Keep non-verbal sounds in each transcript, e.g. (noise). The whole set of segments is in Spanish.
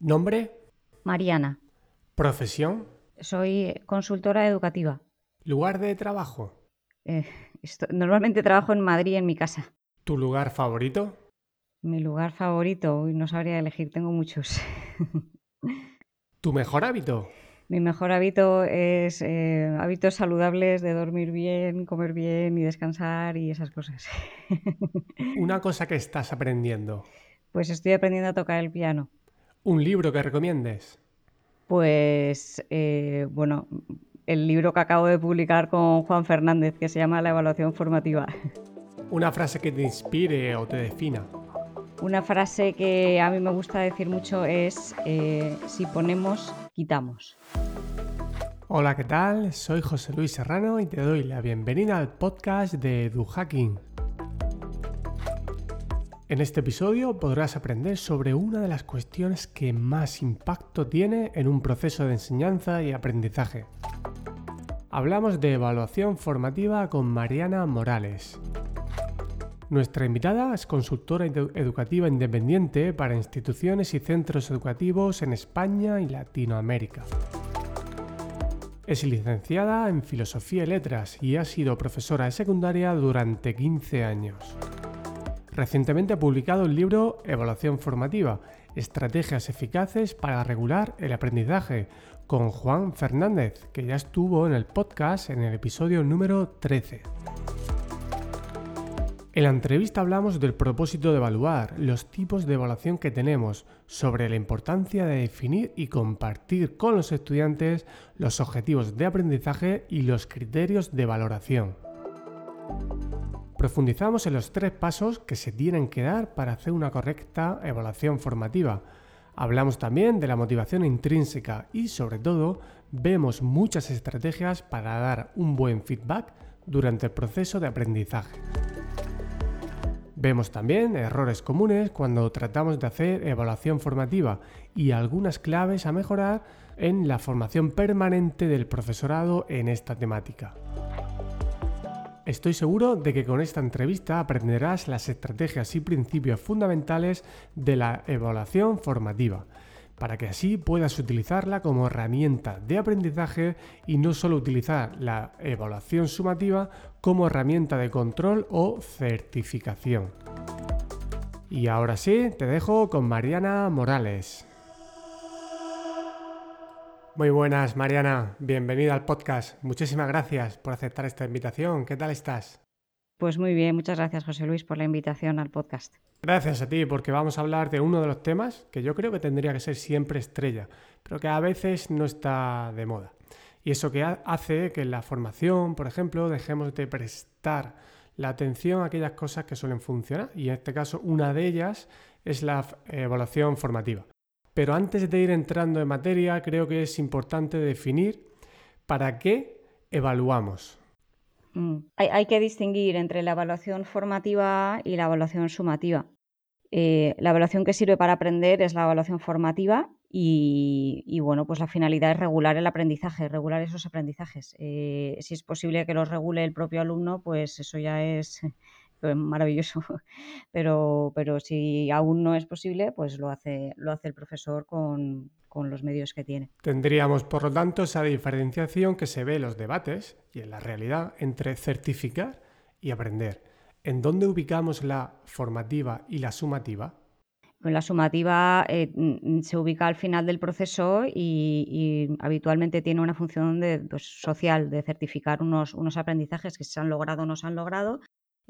Nombre, Mariana, profesión, soy consultora educativa. lugar de trabajo, Eh, esto- normalmente trabajo en Madrid, en mi casa. tu lugar favorito, Mi lugar favorito, uy, no sabría elegir, tengo muchos. (laughs) tu mejor hábito, Mi mejor hábito es eh, hábitos saludables de dormir bien, comer bien y descansar y esas cosas. (laughs) una cosa que estás aprendiendo, Pues estoy aprendiendo a tocar el piano. Un libro que recomiendes, Pues, eh, bueno, el libro que acabo de publicar con Juan Fernández, que se llama La evaluación formativa. una frase que te inspire o te defina, Una frase que a mí me gusta decir mucho es, eh, si ponemos, quitamos. Hola, ¿qué tal? Soy José Luis Serrano y te doy la bienvenida al podcast de EduHacking. En este episodio podrás aprender sobre una de las cuestiones que más impacto tiene en un proceso de enseñanza y aprendizaje. Hablamos de evaluación formativa con Mariana Morales. Nuestra invitada es consultora edu- educativa independiente para instituciones y centros educativos en España y Latinoamérica. Es licenciada en Filosofía y Letras y ha sido profesora de secundaria durante 15 años. Recientemente ha publicado el libro Evaluación Formativa, Estrategias Eficaces para Regular el Aprendizaje, con Juan Fernández, que ya estuvo en el podcast en el episodio número 13. En la entrevista hablamos del propósito de evaluar, los tipos de evaluación que tenemos, sobre la importancia de definir y compartir con los estudiantes los objetivos de aprendizaje y los criterios de valoración. Profundizamos en los tres pasos que se tienen que dar para hacer una correcta evaluación formativa. Hablamos también de la motivación intrínseca y sobre todo vemos muchas estrategias para dar un buen feedback durante el proceso de aprendizaje. Vemos también errores comunes cuando tratamos de hacer evaluación formativa y algunas claves a mejorar en la formación permanente del profesorado en esta temática. Estoy seguro de que con esta entrevista aprenderás las estrategias y principios fundamentales de la evaluación formativa, para que así puedas utilizarla como herramienta de aprendizaje y no solo utilizar la evaluación sumativa como herramienta de control o certificación. Y ahora sí, te dejo con Mariana Morales. Muy buenas, Mariana. Bienvenida al podcast. Muchísimas gracias por aceptar esta invitación. ¿Qué tal estás? Pues muy bien, muchas gracias José Luis por la invitación al podcast. Gracias a ti, porque vamos a hablar de uno de los temas que yo creo que tendría que ser siempre estrella, pero que a veces no está de moda. Y eso que ha- hace que en la formación, por ejemplo, dejemos de prestar la atención a aquellas cosas que suelen funcionar. Y en este caso, una de ellas es la evaluación formativa. Pero antes de ir entrando en materia, creo que es importante definir para qué evaluamos. Mm. Hay, que distinguir entre la evaluación formativa y la evaluación sumativa. Eh, la evaluación que sirve para aprender es la evaluación formativa y, bueno, pues la finalidad es regular el aprendizaje, regular esos aprendizajes. Eh, si es posible que los regule el propio alumno, pues eso ya es maravilloso. (laughs) Pero, pero si aún no es posible, pues lo hace, lo hace el profesor con, con los medios que tiene. Tendríamos, por lo tanto, esa diferenciación que se ve en los debates y en la realidad entre certificar y aprender. ¿En dónde ubicamos la formativa y la sumativa? La sumativa eh, se ubica al final del proceso y, y habitualmente tiene una función de, pues, social, de certificar unos, unos aprendizajes que se han logrado o no se han logrado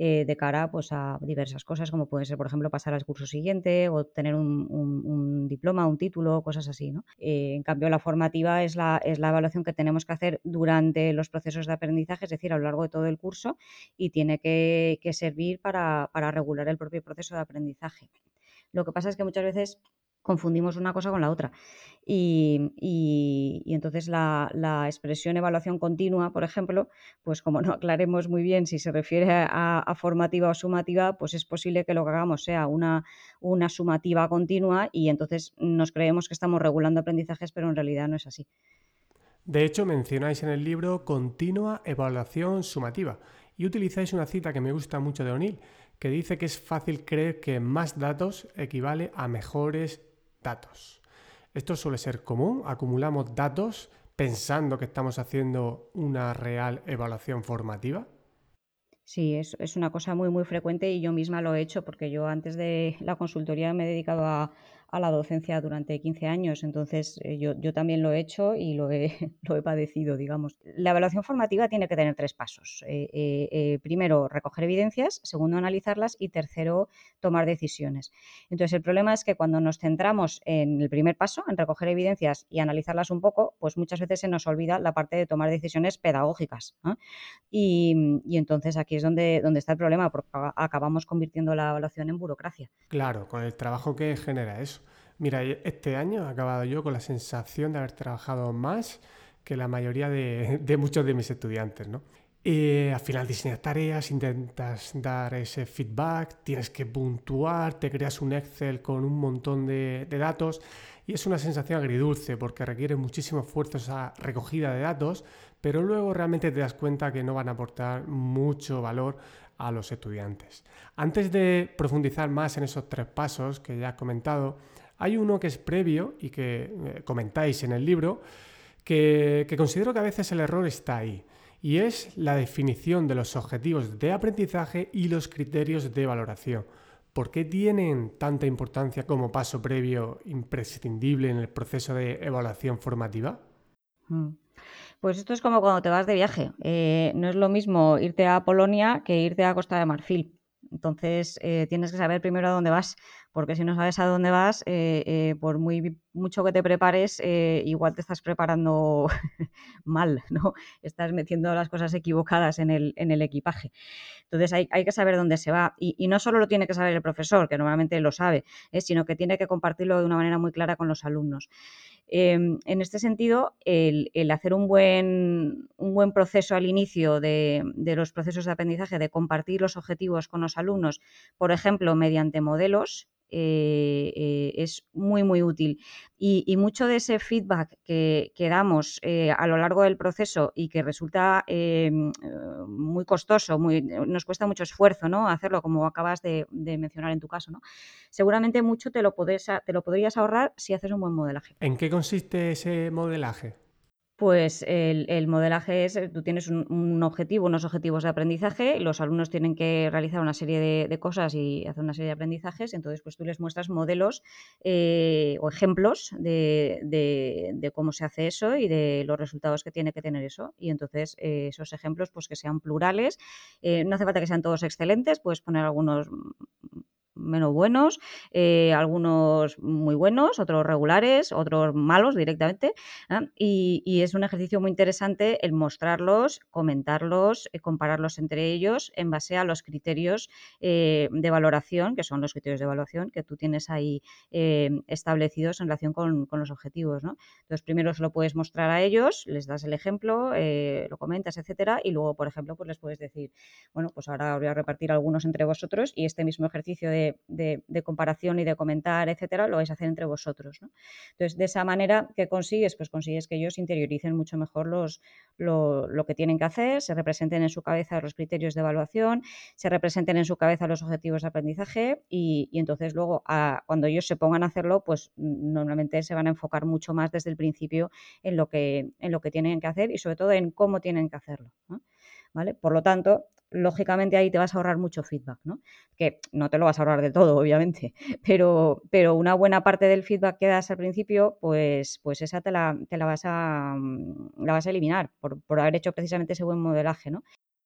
eh, de cara pues, a diversas cosas, como puede ser, por ejemplo, pasar al curso siguiente o obtener un, un- un diploma, un título, cosas así. ¿no? Eh, en cambio, la formativa es la, es la evaluación que tenemos que hacer durante los procesos de aprendizaje, es decir, a lo largo de todo el curso, y tiene que, que servir para, para regular el propio proceso de aprendizaje. Lo que pasa es que muchas veces confundimos una cosa con la otra. Y, y- entonces la, la expresión evaluación continua, por ejemplo, pues como no aclaremos muy bien si se refiere a, a formativa o sumativa, pues es posible que lo que hagamos sea una, una sumativa continua y entonces nos creemos que estamos regulando aprendizajes, pero en realidad no es así. De hecho, mencionáis en el libro continua evaluación sumativa y utilizáis una cita que me gusta mucho de O'Neill, que dice que es fácil creer que más datos equivale a mejores datos. Esto suele ser común, acumulamos datos pensando que estamos haciendo una real evaluación formativa. Sí, es, es, una cosa muy, muy frecuente y yo misma lo he hecho porque yo antes de la consultoría me he dedicado a, a la docencia durante 15 años, entonces eh, yo, yo, también lo he hecho y lo he, (laughs) lo he, padecido, digamos. La evaluación formativa tiene que tener tres pasos. Eh, eh, primero, recoger evidencias, segundo, analizarlas y tercero, tomar decisiones. Entonces, el problema es que cuando nos centramos en el primer paso, en recoger evidencias y analizarlas un poco, pues muchas veces se nos olvida la parte de tomar decisiones pedagógicas. Y, y, entonces aquí es donde, donde está el problema, porque acabamos convirtiendo la evaluación en burocracia. Claro, con el trabajo que genera eso. Mira, este año he acabado yo con la sensación de haber trabajado más que la mayoría de, (laughs) muchos de mis estudiantes, ¿no? Y al final diseñas tareas, intentas dar ese feedback, tienes que puntuar, te creas un Excel con un montón de, de datos y es una sensación agridulce porque requiere muchísimo esfuerzo esa recogida de datos, pero luego realmente te das cuenta que no van a aportar mucho valor a los estudiantes. Antes de profundizar más en esos tres pasos que ya he comentado, hay uno que es previo y que eh, comentáis en el libro, que, considero que a veces el error está ahí, y es la definición de los objetivos de aprendizaje y los criterios de valoración. ¿Por qué tienen tanta importancia como paso previo imprescindible en el proceso de evaluación formativa? Mm. Pues esto es como cuando te vas de viaje. Eh, no es lo mismo irte a Polonia que irte a Costa de Marfil. Entonces, eh, tienes que saber primero a dónde vas porque si no sabes a dónde vas, eh, eh, por muy mucho que te prepares, eh, igual te estás preparando (laughs) mal, ¿no? Estás metiendo las cosas equivocadas en el, en el equipaje. Entonces hay, hay, que saber dónde se va. Y, no solo lo tiene que saber el profesor, que normalmente lo sabe, sino que tiene que compartirlo de una manera muy clara con los alumnos. Em, en este sentido, el, el, hacer un buen, un buen proceso al inicio de, de los procesos de aprendizaje, de compartir los objetivos con los alumnos, por ejemplo, mediante modelos, eh, eh, es muy, muy útil. Y, mucho de ese feedback que, damos eh, a lo largo del proceso y que resulta muy costoso, muy, nos cuesta mucho esfuerzo ¿no? hacerlo, como acabas de, mencionar en tu caso, ¿no? seguramente mucho te lo, te lo podrías ahorrar si haces un buen modelaje. ¿En qué consiste ese modelaje? Pues el, modelaje es, tú tienes un, objetivo, unos objetivos de aprendizaje, los alumnos tienen que realizar una serie de, cosas y hacer una serie de aprendizajes, entonces pues tú les muestras modelos eh, o ejemplos de, cómo se hace eso y de los resultados que tiene que tener eso. Y entonces eh, esos ejemplos pues que sean plurales, eh, no hace falta que sean todos excelentes, puedes poner algunos menos buenos, eh, algunos muy buenos, otros regulares, otros malos directamente. ¿ah? Y, es un ejercicio muy interesante el mostrarlos, comentarlos, eh, compararlos entre ellos en base a los criterios eh, de valoración, que son los criterios de evaluación que tú tienes ahí establecidos en relación con, los objetivos. Entonces, primero se lo puedes mostrar a ellos, les das el ejemplo, lo comentas, etcétera, y luego, por ejemplo, pues les puedes decir, bueno, pues ahora voy a repartir algunos entre vosotros y este mismo ejercicio de de, comparación y de comentar, etcétera, lo vais a hacer entre vosotros. Entonces, de esa manera, ¿qué consigues? Pues consigues que ellos interioricen mucho mejor los, lo, que tienen que hacer, se representen en su cabeza los criterios de evaluación, se representen en su cabeza los objetivos de aprendizaje y, entonces luego, cuando ellos se pongan a hacerlo, pues normalmente se van a enfocar mucho más desde el principio en lo que, en lo que tienen que hacer y sobre todo en cómo tienen que hacerlo. ¿Vale? Por lo tanto, lógicamente ahí te vas a ahorrar mucho feedback, ¿no? Que no te lo vas a ahorrar de todo, (laughs) obviamente, pero, pero una buena parte del feedback que das al principio, pues, pues esa te la, te la, vas, a, mm, la vas a eliminar por, por haber hecho precisamente ese buen modelaje, ¿no?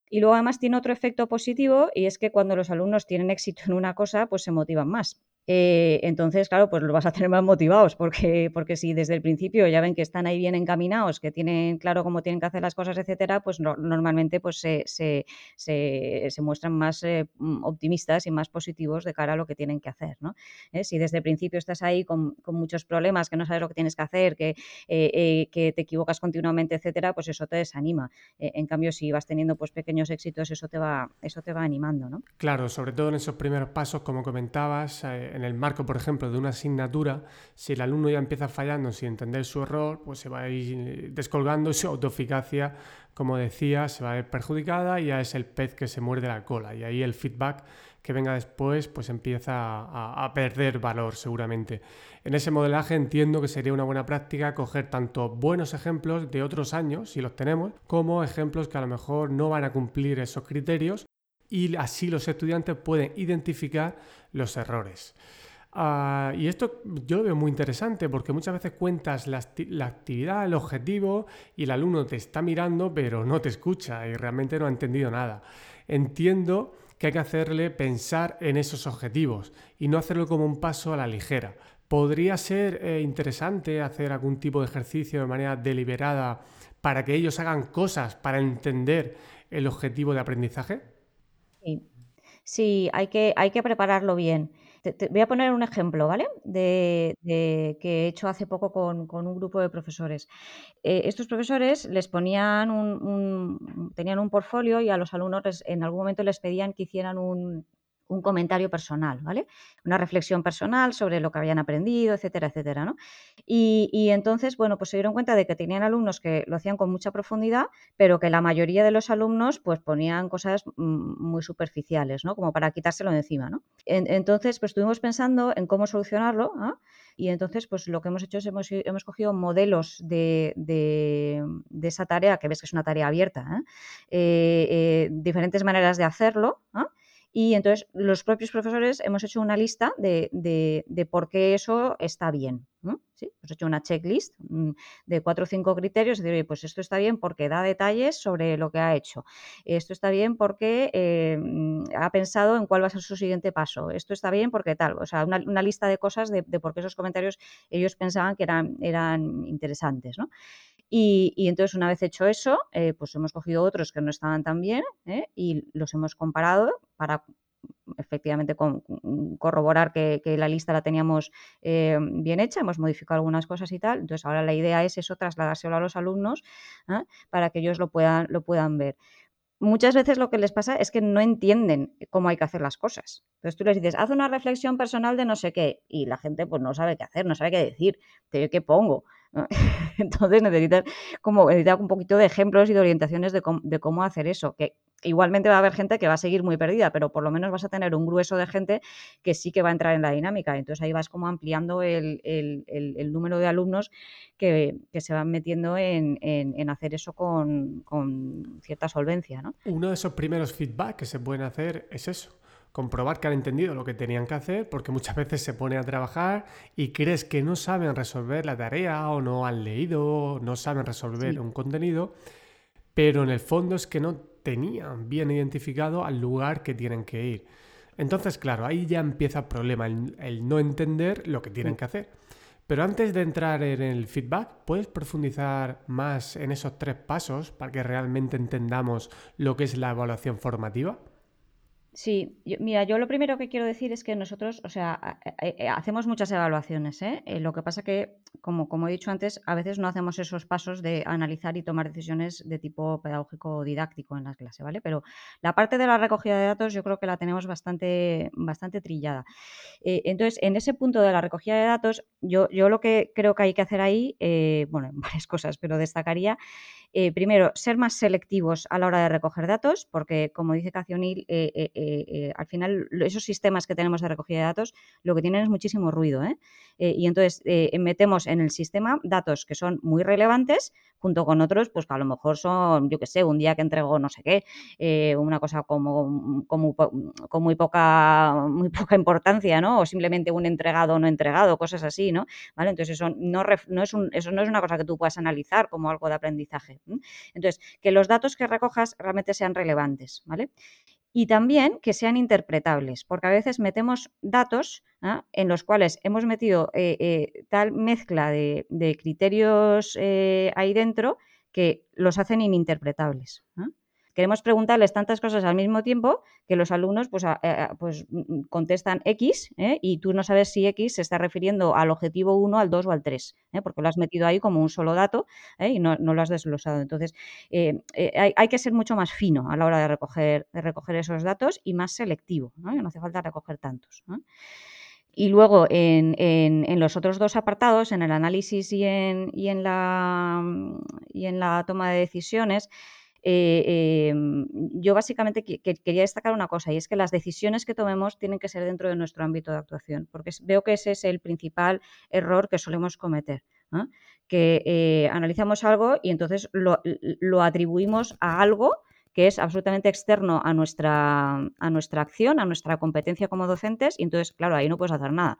Y luego además tiene otro efecto positivo y es que cuando los alumnos tienen éxito en una cosa, pues se motivan más. Eh, entonces, claro, pues los vas a tener más motivados, porque, porque si desde el principio ya ven que están ahí bien encaminados, que tienen claro cómo tienen que hacer las cosas, etcétera, pues normalmente pues se, se, se, muestran más eh, mm, optimistas y más positivos de cara a lo que tienen que hacer. ¿no? ¿Eh? Si desde el principio estás ahí con, con, muchos problemas, que no sabes lo que tienes que hacer, que, que te equivocas continuamente, etcétera, pues eso te desanima. en cambio, si vas teniendo pues pequeños éxitos, eso te va, eso te va animando. ¿no? Claro, sobre todo en esos primeros pasos, como comentabas en el marco, por ejemplo, de una asignatura, si el alumno ya empieza fallando sin entender su error, pues se va a ir descolgando (laughs) su autoeficacia, como decía, se va a ver perjudicada y ya es el pez que se muerde la cola. Y ahí el feedback que venga después, pues empieza a, a perder valor seguramente. En ese modelaje entiendo que sería una buena práctica coger tanto buenos ejemplos de otros años, si los tenemos, como ejemplos que a lo mejor no van a cumplir esos criterios y así los estudiantes pueden identificar los errores. Ah, y esto yo lo veo muy interesante porque muchas veces cuentas la, actividad, el objetivo y el alumno te está mirando pero no te escucha y realmente no ha entendido nada. Entiendo que hay que hacerle pensar en esos objetivos y no hacerlo como un paso a la ligera. ¿Podría ser eh, interesante hacer algún tipo de ejercicio de manera deliberada para que ellos hagan cosas para entender el objetivo de aprendizaje? Sí, hay, que, hay que prepararlo bien. Te, voy a poner un ejemplo, ¿vale? De, que he hecho hace poco con, un grupo de profesores. Eh, estos profesores les ponían un, tenían un portfolio y a los alumnos en algún momento les pedían que hicieran un, un comentario personal, ¿vale? Una reflexión personal sobre lo que habían aprendido, etcétera, etcétera, ¿no? Y, entonces, bueno, pues se dieron cuenta de que tenían alumnos que lo hacían con mucha profundidad, pero que la mayoría de los alumnos, pues ponían cosas mm, muy superficiales, ¿no? Como para quitárselo de encima, ¿no? entonces, pues estuvimos pensando en cómo solucionarlo, ¿ah? Y entonces, pues lo que hemos hecho es hemos, hemos cogido modelos de, esa tarea, que ves que es una tarea abierta, ¿eh? Eh, eh, diferentes maneras de hacerlo, ¿ah? Y entonces los propios profesores hemos hecho una lista de, de, por qué eso está bien. ¿Sí? Hemos hecho una checklist mm, de cuatro o cinco criterios, decir, pues esto está bien porque da detalles sobre lo que ha hecho. Esto está bien porque eh, mm, ha pensado en cuál va a ser su siguiente paso. Esto está bien porque tal. O sea, una, lista de cosas de, por qué esos comentarios ellos pensaban que eran, eran interesantes. ¿no? Y, entonces, una vez hecho eso, eh, pues hemos cogido otros que no estaban tan bien ¿eh? y los hemos comparado para efectivamente corroborar que, la lista la teníamos eh, bien hecha, hemos modificado algunas cosas y tal. Entonces, ahora la idea es eso, trasladárselo a los alumnos para que ellos lo puedan, lo puedan ver muchas veces lo que les pasa es que no entienden cómo hay que hacer las cosas. Entonces tú les dices, haz una reflexión personal de no sé qué, y la gente pues no sabe qué hacer, no sabe qué decir, qué pongo. (laughs) Entonces necesitas como necesitas un poquito de ejemplos y de orientaciones de cómo, hacer eso. Que igualmente va a haber gente que va a seguir muy perdida, pero por lo menos vas a tener un grueso de gente que sí que va a entrar en la dinámica. Entonces ahí vas como ampliando el, número de alumnos que, se van metiendo en, hacer eso con, con, cierta solvencia. ¿no? Uno de esos primeros feedback que se pueden hacer es eso comprobar que han entendido lo que tenían que hacer, porque muchas veces se pone a trabajar y crees que no saben resolver la tarea o no han leído, no saben resolver un contenido, pero en el fondo es que no tenían bien identificado al lugar que tienen que ir. Entonces, claro, ahí ya empieza el problema, el, no entender lo que tienen que hacer. Pero antes de entrar en el feedback, ¿puedes profundizar más en esos tres pasos para que realmente entendamos lo que es la evaluación formativa? Sí, mira, yo lo primero que quiero decir es que nosotros, o sea, hacemos muchas evaluaciones, ¿eh? ¿eh? lo que pasa que, como, como he dicho antes, a veces no hacemos esos pasos de analizar y tomar decisiones de tipo pedagógico o didáctico en la clase, ¿vale? Pero la parte de la recogida de datos yo creo que la tenemos bastante, bastante trillada. Eh, entonces, en ese punto de la recogida de datos, yo, yo lo que creo que hay que hacer ahí, bueno, (laughs) varias cosas, pero destacaría eh, primero, ser más selectivos a la hora de recoger datos, porque como dice Cacionil, eh, eh, al final esos sistemas que tenemos de recogida de datos lo que tienen es muchísimo ruido. y entonces metemos en el sistema datos que son muy relevantes junto con otros, pues que a lo mejor son, yo qué sé, un día que entrego no sé qué, una cosa como, como, con muy poca, muy poca importancia, ¿no? O simplemente un entregado o no entregado, cosas así, ¿no? ¿Vale? Entonces eso no, no es eso no es una cosa que tú puedas analizar como algo de aprendizaje. Entonces, que los datos que recojas realmente sean relevantes, ¿vale? Y también que sean interpretables, porque a veces metemos datos ¿ah? en los cuales hemos metido eh, eh, tal mezcla de, criterios eh, ahí dentro que los hacen ininterpretables. Queremos preguntarles tantas cosas al mismo tiempo que los alumnos pues, pues mm, mm, contestan X ¿eh? y tú no sabes si X se está refiriendo al objetivo 1, al 2 o al 3, ¿eh? porque lo has metido ahí como un solo dato ¿eh? y no, lo has desglosado. Entonces, hay, hay, que ser mucho más fino a la hora de recoger, de recoger esos datos y más selectivo, ¿no? no hace falta recoger tantos. Y luego en, los otros dos apartados, en el análisis y en, y en, la, y en la toma de decisiones, eh, em, yo básicamente quería destacar una cosa y es que las decisiones que tomemos tienen que ser dentro de nuestro ámbito de actuación, porque veo que ese es el principal error que solemos cometer. que eh, analizamos algo y entonces lo, lo atribuimos a algo que es absolutamente externo a nuestra, a nuestra acción, a nuestra competencia como docentes, y entonces, claro, ahí no puedes hacer nada.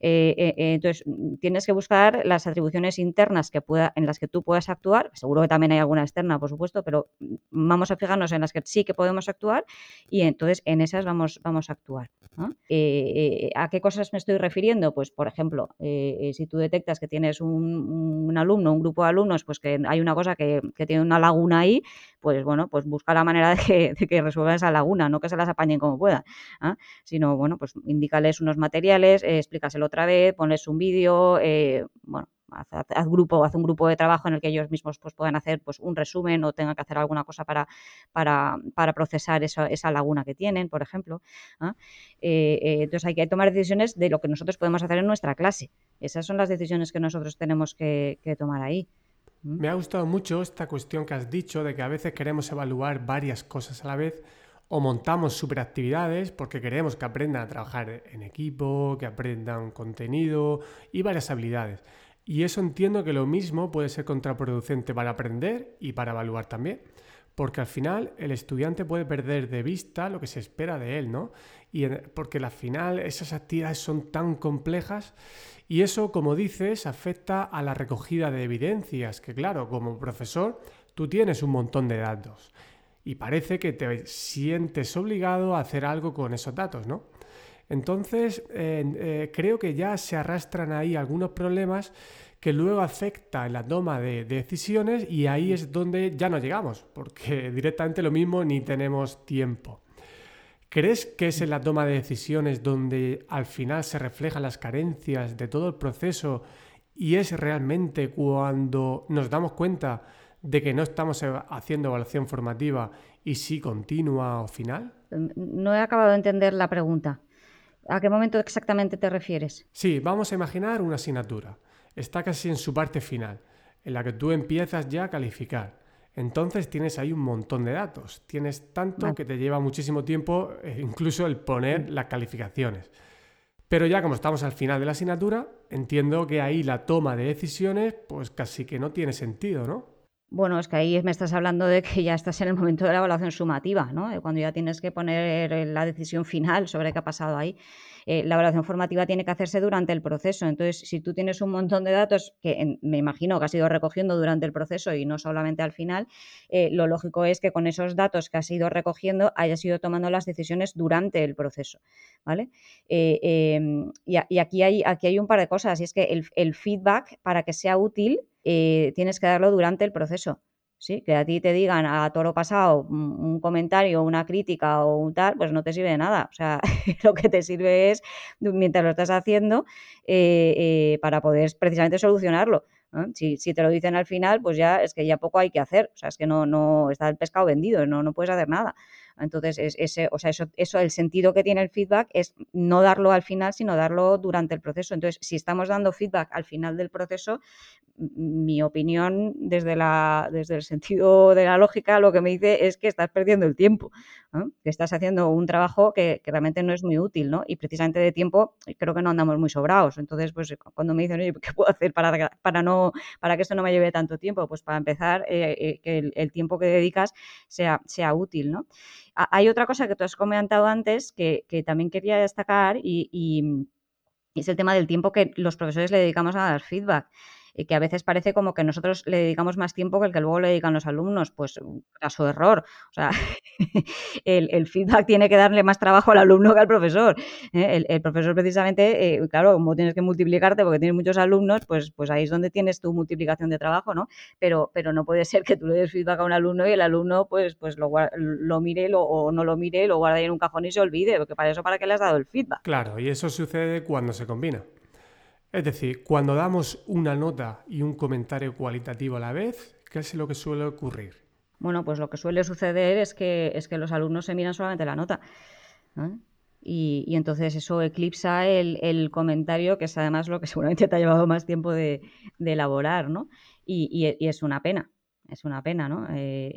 Eh, eh, eh, entonces, tienes que buscar las atribuciones internas que pueda, en las que tú puedas actuar. Seguro que también hay alguna externa, por supuesto, pero vamos a fijarnos en las que sí que podemos actuar y entonces en esas vamos, vamos a actuar. ¿A qué cosas me estoy refiriendo? Pues, por ejemplo, si tú detectas que tienes un, alumno, un grupo de alumnos, pues que hay una cosa que, que tiene una laguna ahí, pues bueno, pues busca la manera de que, resuelvan esa laguna, no que se las apañen como puedan, ¿ah? sino bueno, pues indícales unos materiales, eh, explícaselo otra vez, ponles un vídeo, eh, bueno, haz, grupo, haz un grupo de trabajo en el que ellos mismos pues, puedan hacer pues, un resumen o tengan que hacer alguna cosa para, para, para procesar esa laguna que tienen, por ejemplo. ¿ah? Eh, entonces hay que tomar decisiones de lo que nosotros podemos hacer en nuestra clase. Esas son las decisiones que nosotros tenemos que tomar ahí. Me ha gustado mucho esta cuestión que has dicho de que a veces queremos evaluar varias cosas a la vez o montamos superactividades porque queremos que aprendan a trabajar en equipo, que aprendan contenido y varias habilidades. Y eso entiendo que lo mismo puede ser contraproducente para aprender y para evaluar también porque al final el estudiante puede perder de vista lo que se espera de él, ¿no? Y porque al final esas actividades son tan complejas y eso, como dices, afecta a la recogida de evidencias, que claro, como profesor tú tienes un montón de datos y parece que te sientes obligado a hacer algo con esos datos, ¿no? Entonces, eh, creo que ya se arrastran ahí algunos problemas que luego afecta en la toma de, decisiones y ahí es donde ya no llegamos, porque (laughs) directamente lo mismo ni tenemos tiempo. ¿Crees que es en la toma de decisiones donde al final se reflejan las carencias de todo el proceso y es realmente cuando nos damos cuenta de que no estamos haciendo evaluación formativa y sí continua o final? No he acabado de entender la pregunta. ¿A qué momento exactamente te refieres? Sí, vamos a imaginar una asignatura está casi en su parte final, en la que tú empiezas ya a calificar. Entonces tienes ahí un montón de datos. Tienes tanto que te lleva muchísimo tiempo eh, incluso el poner las calificaciones. Pero ya como estamos al final de la asignatura, entiendo que ahí la toma de decisiones pues casi que no tiene sentido, ¿no? Bueno, es que ahí me estás hablando de que ya estás en el momento de la evaluación sumativa, ¿no? Cuando ya tienes que poner la decisión final sobre qué ha pasado ahí. Eh, la evaluación formativa tiene que hacerse durante el proceso. Entonces, si tú tienes un montón de datos que me imagino que has ido recogiendo durante el proceso y no solamente al final, eh, lo lógico es que con esos datos que has ido recogiendo hayas ido tomando las decisiones durante el proceso. ¿vale? Eh, em, y, aquí, hay, aquí hay un par de cosas, y es que el, el feedback, para que sea útil, tienes que darlo durante el proceso. ¿Sí? Que a ti te digan a toro pasado un comentario, una crítica o un tal, pues no te sirve de nada. O sea, (laughs) lo que te sirve es, mientras lo estás haciendo, eh, eh, para poder precisamente solucionarlo. Si, si, te lo dicen al final, pues ya es que ya poco hay que hacer. O sea, es que no, no está el pescado vendido, no, no puedes hacer nada. Entonces, ese, o sea, eso, eso, el sentido que tiene el feedback es no darlo al final, sino darlo durante el proceso. Entonces, si estamos dando feedback al final del proceso, mi opinión desde, la, desde el sentido de la lógica lo que me dice es que estás perdiendo el tiempo, que estás haciendo un trabajo que, realmente no es muy útil, ¿no? Y precisamente de tiempo creo que no andamos muy sobrados. Entonces, pues cuando me dicen, oye, ¿qué puedo hacer para, para, no, para que esto no me lleve tanto tiempo? Pues para empezar, eh, eh, que el, tiempo que dedicas sea, sea útil, ¿no? Hay otra cosa que tú has comentado antes que, también quería destacar y, y es el tema del tiempo que los profesores le dedicamos a dar feedback y que a veces parece como que nosotros le dedicamos más tiempo que el que luego le dedican los alumnos. Pues caso error. O sea, (laughs) el, feedback tiene que darle más trabajo al alumno que al profesor. ¿eh? El, profesor precisamente, eh, claro, como tienes que multiplicarte porque tienes muchos alumnos, pues, pues ahí es donde tienes tu multiplicación de trabajo, ¿no? Pero, pero no puede ser que tú le des feedback a un alumno y el alumno pues, pues lo, mire lo, o no lo mire, lo guarde en un cajón y se olvide, porque para eso para qué le has dado el feedback. Claro, y eso sucede cuando se combina. Es decir, cuando damos una nota y un comentario cualitativo a la vez, ¿qué es lo que suele ocurrir? Bueno, pues lo que suele suceder es que, es que los alumnos se miran solamente la nota. Y, entonces eso eclipsa el, comentario, que es además lo que seguramente te ha llevado más tiempo de, elaborar, ¿no? Y, es una pena, es una pena, ¿no? Eh,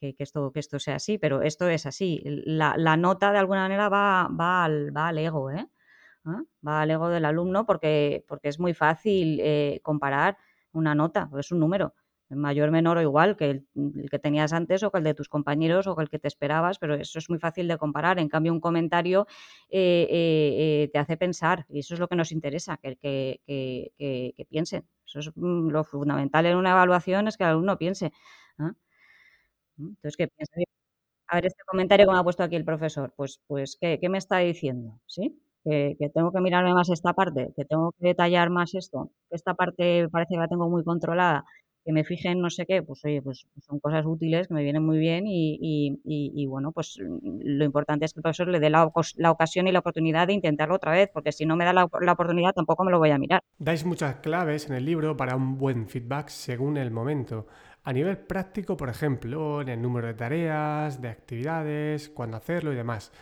eh, que, esto, que esto sea así, pero esto es así. La, nota de alguna manera va, va, al, va al ego, ¿eh? Va al ego del alumno porque, porque es muy fácil eh, comparar una nota, es un número mayor, menor o igual que el, que tenías antes o que el de tus compañeros o que el que te esperabas, pero eso es muy fácil de comparar. En cambio, un comentario eh, eh, te hace pensar y eso es lo que nos interesa, que, que, que, que piensen. Eso es mm, lo fundamental en una evaluación, es que el alumno piense. Entonces, ¿qué piensa? A ver, este comentario que me ha puesto aquí el profesor, pues, pues ¿qué, qué me está diciendo? ¿Sí? Que, tengo que mirarme más esta parte, que tengo que detallar más esto, que esta parte parece que la tengo muy controlada que me fije en no sé qué, pues oye, pues son cosas útiles que me vienen muy bien y, bueno, pues lo importante es que el profesor le dé la, ocasión y la oportunidad de intentarlo otra vez, porque si no me da la, oportunidad tampoco me lo voy a mirar. Dais muchas claves en el libro para un buen feedback según el momento. A nivel práctico, por ejemplo, en el número de tareas, de actividades, cuándo hacerlo y demás.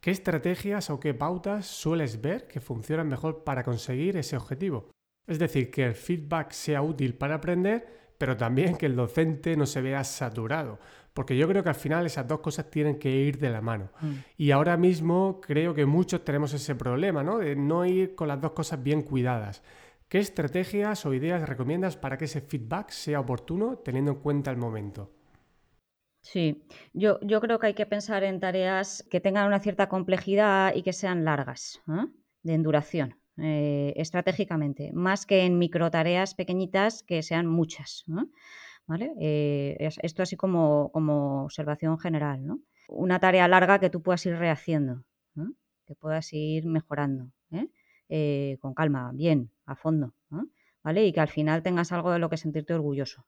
¿Qué estrategias o qué pautas sueles ver que funcionan mejor para conseguir ese objetivo? Es decir, que el feedback sea útil para aprender, pero también que el docente no se vea saturado, porque yo creo que al final esas dos cosas tienen que ir de la mano. Mm. Y ahora mismo creo que muchos tenemos ese problema, ¿no? De no ir con las dos cosas bien cuidadas. ¿Qué estrategias o ideas recomiendas para que ese feedback sea oportuno teniendo en cuenta el momento? Sí, yo, yo creo que hay que pensar en tareas que tengan una cierta complejidad y que sean largas, ¿eh? de duración. Eh, estratégicamente, más que en microtareas pequeñitas que sean muchas. ¿Vale? Eh, esto así como, como, observación general. ¿no? Una tarea larga que tú puedas ir rehaciendo, que puedas ir mejorando, ¿eh? con calma, bien, a fondo. ¿Vale? Y que al final tengas algo de lo que sentirte orgulloso.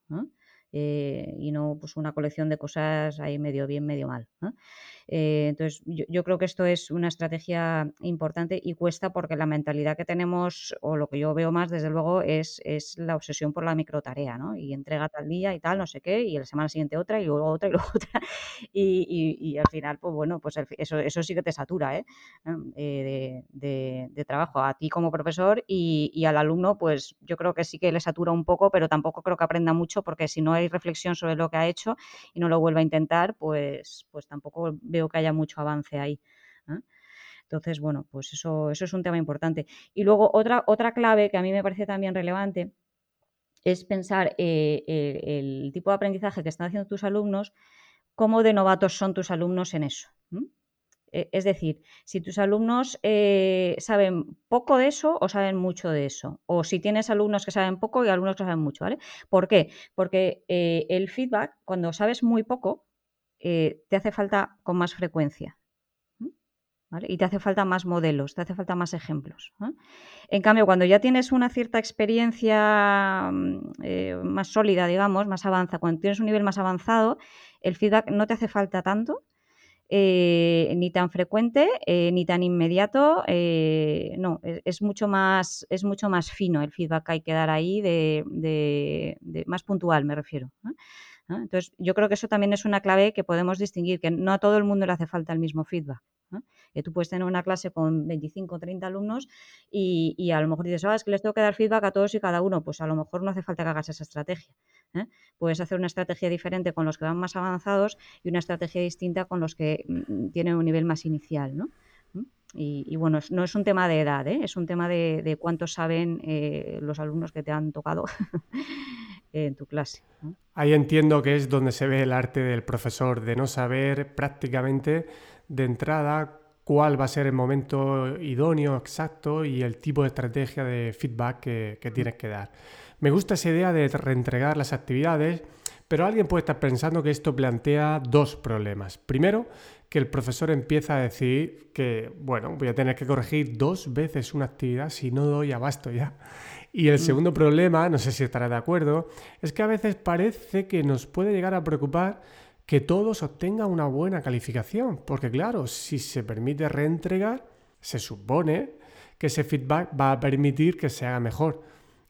Y no pues una colección de cosas ahí medio bien, medio mal. Eh, entonces, yo, creo que esto es una estrategia importante y cuesta porque la mentalidad que tenemos, o lo que yo veo más, desde luego, es, es la obsesión por la microtarea, ¿no? Y entrega tal día y tal, no sé qué, y la semana siguiente otra, y luego otra, y (laughs) luego otra. Y, y, al final, pues bueno, pues eso, eso sí que te satura, ¿eh? eh de, de, trabajo a ti como profesor y, y al alumno, pues yo creo que sí que le satura un poco, pero tampoco creo que aprenda mucho porque si no hay reflexión sobre lo que ha hecho y no lo vuelve a intentar, pues, pues tampoco veo que haya mucho avance ahí. Entonces, bueno, pues eso, eso es un tema importante. Y luego otra, otra clave que a mí me parece también relevante es pensar eh, el, tipo de aprendizaje que están haciendo tus alumnos, cómo de novatos son tus alumnos en eso. E, es decir, si tus alumnos eh, saben poco de eso o saben mucho de eso, o si tienes alumnos que saben poco y alumnos que saben mucho, ¿vale? ¿Por qué? Porque eh, el feedback, cuando sabes muy poco, eh, te hace falta con más frecuencia. Y te hace falta más modelos, te hace falta más ejemplos. En cambio, cuando ya tienes una cierta experiencia mm, eh, más sólida, digamos, más avanzada, cuando tienes un nivel más avanzado, el feedback no te hace falta tanto, eh, ni tan frecuente, ni tan inmediato. no, es, mucho más, es mucho más fino el feedback que hay que dar ahí, de, más puntual, me refiero. Entonces, yo creo que eso también es una clave que podemos distinguir, que no a todo el mundo le hace falta el mismo feedback. Que tú puedes tener una clase con 25 o 30 alumnos y, a lo mejor dices, ah, es que les tengo que dar feedback a todos y cada uno. Pues a lo mejor no hace falta que hagas esa estrategia. ¿eh? Puedes hacer una estrategia diferente con los que van más avanzados y una estrategia distinta con los que mm, tienen un nivel más inicial. ¿no? Y, bueno, no es un tema de edad, ¿eh? es un tema de, de cuántos saben eh, los alumnos que te han tocado (laughs) en tu clase. Ahí entiendo que es donde se ve el arte del profesor, de no saber prácticamente de entrada cuál va a ser el momento idóneo, exacto y el tipo de estrategia de feedback que, tienes que dar. Me gusta esa idea de reentregar las actividades, pero alguien puede estar pensando que esto plantea dos problemas. Primero, que el profesor empieza a decir que, bueno, voy a tener que corregir dos veces una actividad si no doy abasto ya. Y el mm. segundo problema, no sé si estará de acuerdo, es que a veces parece que nos puede llegar a preocupar que todos obtengan una buena calificación, porque claro, si se permite reentregar, se supone que ese feedback va a permitir que se haga mejor.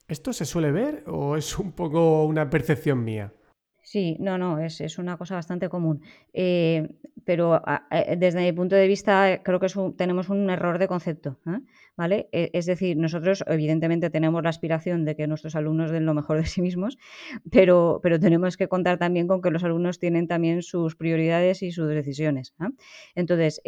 ¿Esto se suele ver o es un poco una percepción mía? Sí, no, no, es, es una cosa bastante común. Eh, pero eh, desde mi punto de vista creo que tenemos un error de concepto. ¿eh? ¿Vale? E, es decir, nosotros evidentemente tenemos la aspiración de que nuestros alumnos den lo mejor de sí mismos, (laughs) pero, pero tenemos que contar también con que los alumnos tienen también sus prioridades y sus decisiones. Entonces,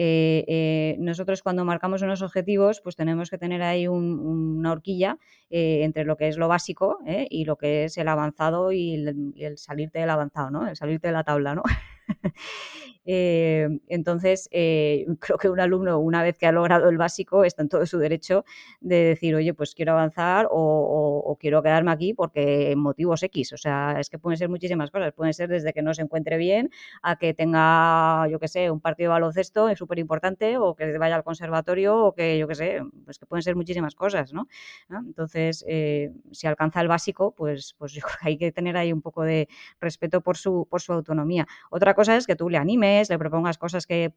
nosotros cuando marcamos unos objetivos, pues tenemos que tener ahí una horquilla entre lo que es lo básico y lo que es el avanzado y el, salirte del avanzado, ¿no? El salirte de la tabla, ¿no? (laughs) Eh, entonces, eh, (laughs) creo que un alumno, una vez que ha logrado el básico, está en todo su derecho de decir, oye, pues quiero avanzar o, quiero quedarme aquí porque motivos X. O sea, es que pueden ser muchísimas cosas. Pueden ser desde que no se encuentre bien a que tenga, yo qué sé, un partido de baloncesto es súper importante o que vaya al conservatorio o que, yo qué sé, pues que pueden ser muchísimas cosas, ¿no? Entonces, eh, si alcanza el básico, pues, pues (laughs) que hay que tener ahí un poco de respeto por su, por su autonomía. Otra cosa es que tú le animes, le propongas cosas que,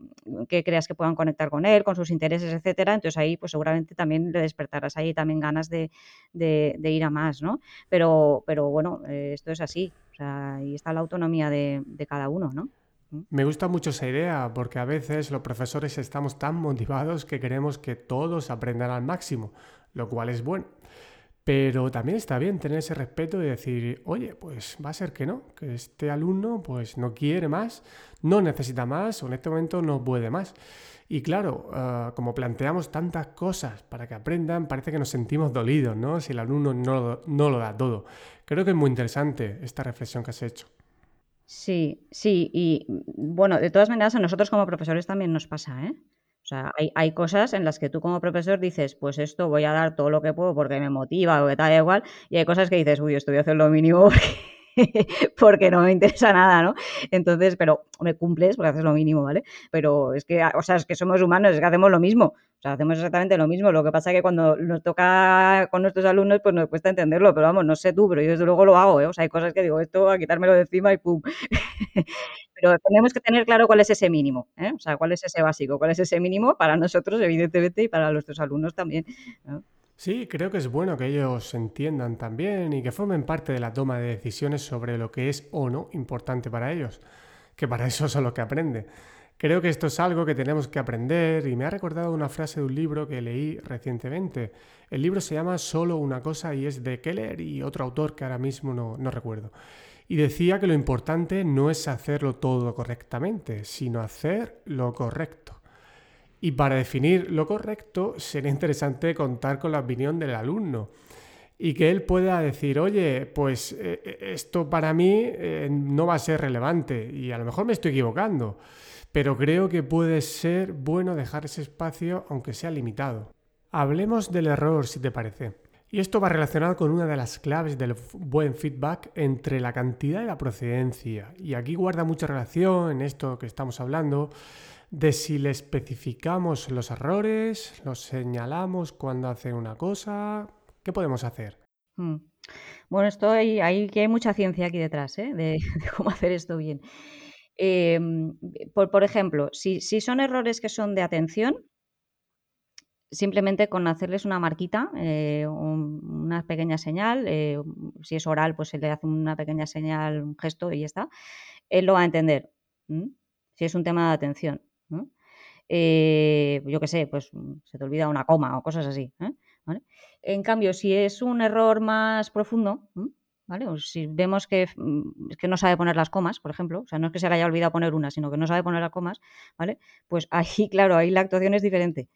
creas que puedan conectar con él, con sus intereses, etcétera. Entonces ahí, pues seguramente también le despertarás ahí también ganas de, ir a más, ¿no? Pero, pero bueno, eh, esto es así. Ahí está la autonomía de, de cada uno, ¿no? ¿Mm? Me gusta mucho esa idea porque a veces los profesores estamos tan motivados que queremos que todos aprendan al máximo, lo cual es bueno. Pero también está bien tener ese respeto y decir, oye, pues va a ser que no, que este alumno pues no quiere más, no necesita más o en este momento no puede más. Y claro, ah, como planteamos tantas cosas para que aprendan, parece que nos sentimos dolidos, ¿no? Si el alumno no, no lo da todo. Creo que es muy interesante esta reflexión que has hecho. Sí, sí, y bueno, de todas maneras a nosotros como profesores también nos pasa, ¿eh? O sea, hay, hay, cosas en las que tú como profesor dices, pues esto voy a dar todo lo que puedo porque me motiva o que tal, igual, y hay cosas que dices, uy, esto voy a hacer lo mínimo (laughs) porque porque no me interesa nada, ¿no? Entonces, pero me cumples porque haces lo mínimo, ¿vale? Pero es que, o sea, es que somos humanos, es que hacemos lo mismo. O sea, hacemos exactamente lo mismo. Lo que pasa es que cuando nos toca con nuestros alumnos, pues nos cuesta entenderlo. Pero vamos, no sé tú, pero yo desde luego lo hago, ¿eh? O sea, hay cosas que digo, esto a quitármelo de encima y pum. (laughs) pero tenemos que tener claro cuál es ese mínimo, ¿eh? O sea, cuál es ese básico, cuál es ese mínimo para nosotros, evidentemente, y para nuestros alumnos también. Sí, creo que es bueno que ellos entiendan también y que formen parte de la toma de decisiones sobre lo que es o no importante para ellos, que para eso son los que aprenden. Creo que esto es algo que tenemos que aprender y me ha recordado una frase de un libro que leí recientemente. El libro se llama Solo una cosa y es de Keller y otro autor que ahora mismo no, no recuerdo. Y decía que lo importante no es hacerlo todo correctamente, sino hacer lo correcto. Y para definir lo correcto sería interesante contar con la opinión del alumno y que él pueda decir, oye, pues eh, esto para mí eh, no va a ser relevante y a lo mejor me estoy equivocando, pero creo que puede ser bueno dejar ese espacio aunque sea limitado. Hablemos del error, si te parece. Y esto va relacionado con una de las claves del buen feedback entre la cantidad y la procedencia. Y aquí guarda mucha relación en esto que estamos hablando de si le especificamos los errores, los señalamos cuando hace una cosa, ¿qué podemos hacer? Hmm. Bueno, esto hay, hay, que hay mucha ciencia aquí detrás ¿eh? de, (laughs) cómo hacer esto bien. Em, por, ejemplo, si, son errores que son de atención, simplemente con hacerles una marquita, eh, una pequeña señal, eh, si es oral, pues se le hace una pequeña señal, un gesto y ya está, él lo va a entender. Si es un tema de atención. Eh, yo qué sé, pues mm, se te olvida una coma o cosas así. En cambio, si es un error más profundo, ¿vale? O si vemos que, mm, que, no sabe poner las comas, por ejemplo, o sea, no es que se le haya olvidado poner una, sino que no sabe poner las comas, ¿vale? Pues (laughs) ahí, claro, ahí la actuación es diferente.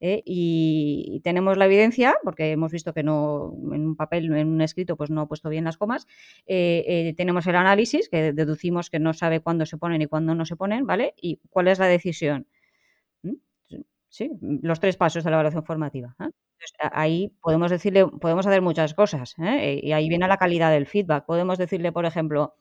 ¿eh? y, tenemos la evidencia, porque hemos visto que no en un papel, en un escrito, pues no ha puesto bien las comas. Eh, eh, tenemos el análisis, que deducimos que no sabe cuándo se ponen y cuándo no se ponen, ¿vale? ¿Y cuál es la decisión? ¿Mm? Sí, los tres pasos de la evaluación formativa. ahí podemos decirle, podemos hacer muchas cosas, y ahí viene la calidad del feedback. Podemos decirle, por ejemplo,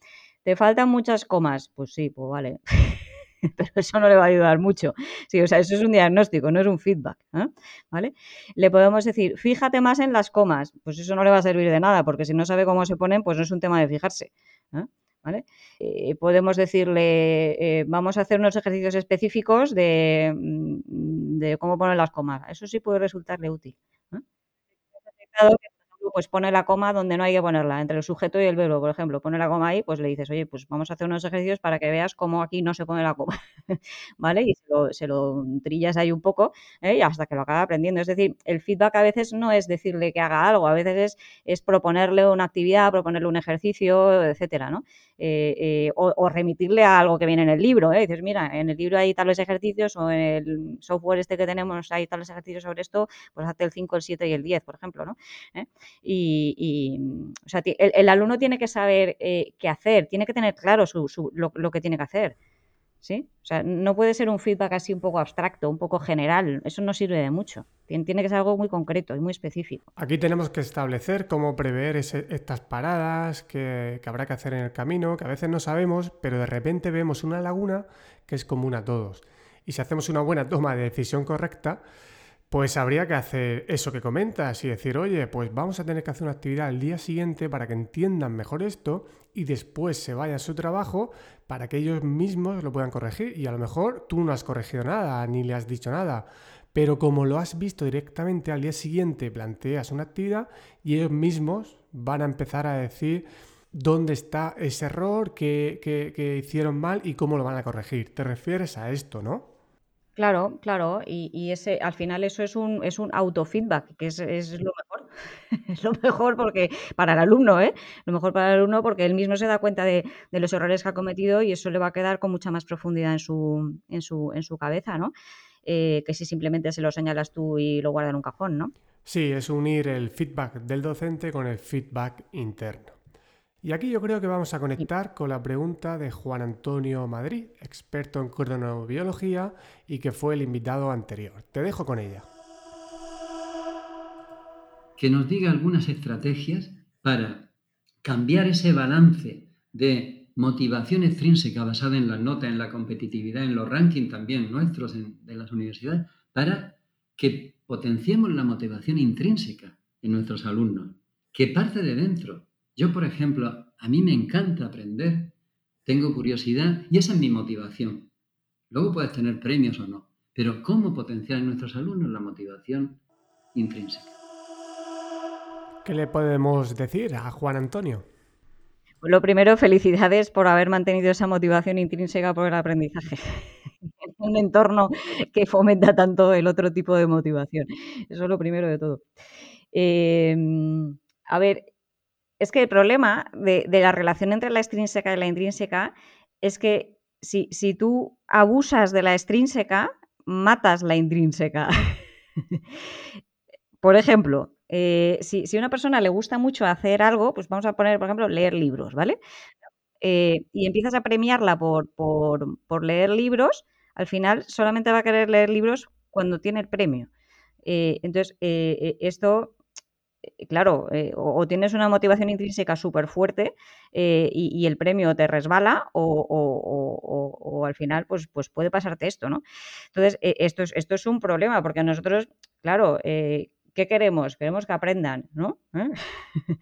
¿te faltan muchas comas? Pues sí, pues vale. (laughs) pero eso no le va a ayudar mucho. Sí, o sea, eso es un diagnóstico, no es un feedback. ¿eh? ¿Vale? Le podemos decir, fíjate más en las comas, pues eso no le va a servir de nada, porque si no sabe cómo se ponen, pues no es un tema de fijarse. ¿eh? ¿Vale? Eh, podemos decirle, vamos a hacer unos ejercicios específicos de, mm, de, cómo poner las comas. Eso sí puede resultarle útil. Pues pone la coma donde no hay que ponerla, entre el sujeto y el verbo, por ejemplo, pone la coma ahí, pues le dices, oye, pues vamos a hacer unos ejercicios para que veas cómo aquí no se pone la coma, (laughs) ¿vale? Y se lo, trillas ahí un poco ¿eh? hasta que lo acaba aprendiendo. Es decir, el feedback a veces no es decirle que haga algo, a veces es, es proponerle una actividad, proponerle un ejercicio, etcétera, ¿no? Eh, eh, o, remitirle a algo que viene en el libro, ¿eh? Dices, mira, en el libro hay tales ejercicios o en el software este que tenemos hay tales ejercicios sobre esto, pues hazte el 5, el 7 y el 10, por ejemplo, ¿no? Y, o sea, el, alumno tiene que saber qué hacer, tiene que tener claro lo que tiene que hacer. ¿sí? O sea, no puede ser un feedback así un poco abstracto, un poco general. Eso no sirve de mucho. Tiene que ser algo muy concreto y muy específico. Aquí tenemos que establecer cómo prever estas paradas que, que, habrá que hacer en el camino, que a veces no sabemos, pero de repente vemos una laguna que es común a todos. Y si hacemos una buena toma de decisión correcta, pues habría que hacer eso que comentas y decir, oye, pues vamos a tener que hacer una actividad al día siguiente para que entiendan mejor esto y después se vaya a su trabajo para que ellos mismos lo puedan corregir. Y a lo mejor tú no has corregido nada, ni le has dicho nada, pero como lo has visto directamente al día siguiente, planteas una actividad y ellos mismos van a empezar a decir dónde está ese error que, que hicieron mal y cómo lo van a corregir. Te refieres a esto, ¿no? Claro, claro, y, ese, al final eso es un, es un autofeedback, que es, lo mejor, (laughs) es lo mejor porque para el alumno, ¿eh? Lo mejor para el alumno porque él mismo se da cuenta de, los errores que ha cometido y eso le va a quedar con mucha más profundidad en su, en su, en su cabeza, ¿no? Eh, que si simplemente se lo señalas tú y lo guardas en un cajón, ¿no? Sí, es unir el feedback del docente con el feedback interno. Y aquí yo creo que vamos a conectar con la pregunta de Juan Antonio Madrid, experto en cronobiología y que fue el invitado anterior. Te dejo con ella. Que nos diga algunas estrategias para cambiar ese balance de motivación extrínseca basada en las notas, en la competitividad, en los rankings también nuestros de las universidades, para que potenciemos la motivación intrínseca en nuestros alumnos, que parte de dentro, yo, por ejemplo, a mí me encanta aprender, tengo curiosidad y esa es mi motivación. Luego puedes tener premios o no, pero ¿cómo potenciar en nuestros alumnos la motivación intrínseca? ¿Qué le podemos decir a Juan Antonio? Pues lo primero, felicidades por haber mantenido esa motivación intrínseca por el aprendizaje (laughs) en un entorno que fomenta tanto el otro tipo de motivación. Eso es lo primero de todo. Eh, a ver, es que el problema de, la relación entre la extrínseca y la intrínseca es que si, tú abusas de la extrínseca, matas la intrínseca. (laughs) por ejemplo, eh, si, a una persona le gusta mucho hacer algo, pues vamos a poner, por ejemplo, leer libros, ¿vale? Eh, y empiezas a premiarla por, leer libros, al final solamente va a querer leer libros cuando tiene el premio. Eh, entonces, esto claro, eh, o, tienes una motivación intrínseca súper fuerte eh, y, el premio te resbala o, al final pues, pues puede pasarte esto, ¿no? Entonces, esto, es, esto es un problema porque nosotros, claro, ¿qué queremos? Queremos que aprendan, ¿no? ¿Eh? (laughs)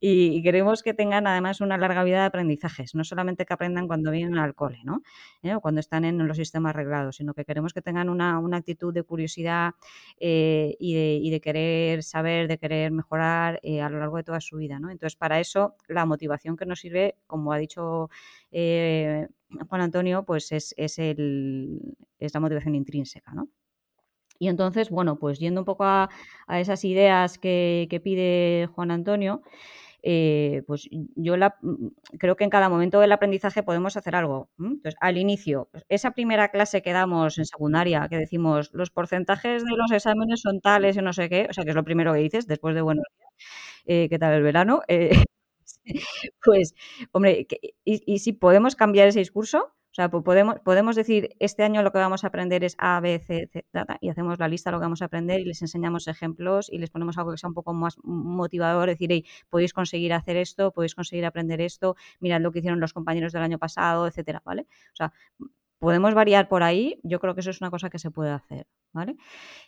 y, queremos que tengan además una larga vida de aprendizajes, no solamente que aprendan cuando vienen al cole, ¿no? ¿Eh? O cuando están en los sistemas arreglados, sino que queremos que tengan una, actitud de curiosidad eh, y, de, querer saber, de querer mejorar a lo largo de toda su vida, ¿no? Entonces, para eso, la motivación que nos sirve, como ha dicho Juan Antonio, pues es, es, el, es la motivación intrínseca, ¿no? Y entonces, bueno, pues yendo un poco a, esas ideas que, pide Juan Antonio, eh, pues yo la, mm, creo que en cada momento del aprendizaje podemos hacer algo. Entonces, al inicio, pues esa primera clase que damos en secundaria, que decimos los porcentajes de los exámenes son tales y no sé qué, o sea, que es lo primero que dices después de, bueno, eh, ¿qué tal el verano? Eh, (laughs) pues, hombre, y si podemos cambiar ese discurso, o sea, podemos, podemos decir, este año lo que vamos a aprender es A, B, C, C, y hacemos la lista de lo que vamos a aprender y les enseñamos ejemplos y les ponemos algo que sea un poco más motivador, decir, hey, podéis conseguir hacer esto, podéis conseguir aprender esto, mirad lo que hicieron los compañeros del año pasado, etcétera, ¿vale? O sea, podemos variar por ahí, yo creo que eso es una cosa que se puede hacer. ¿vale?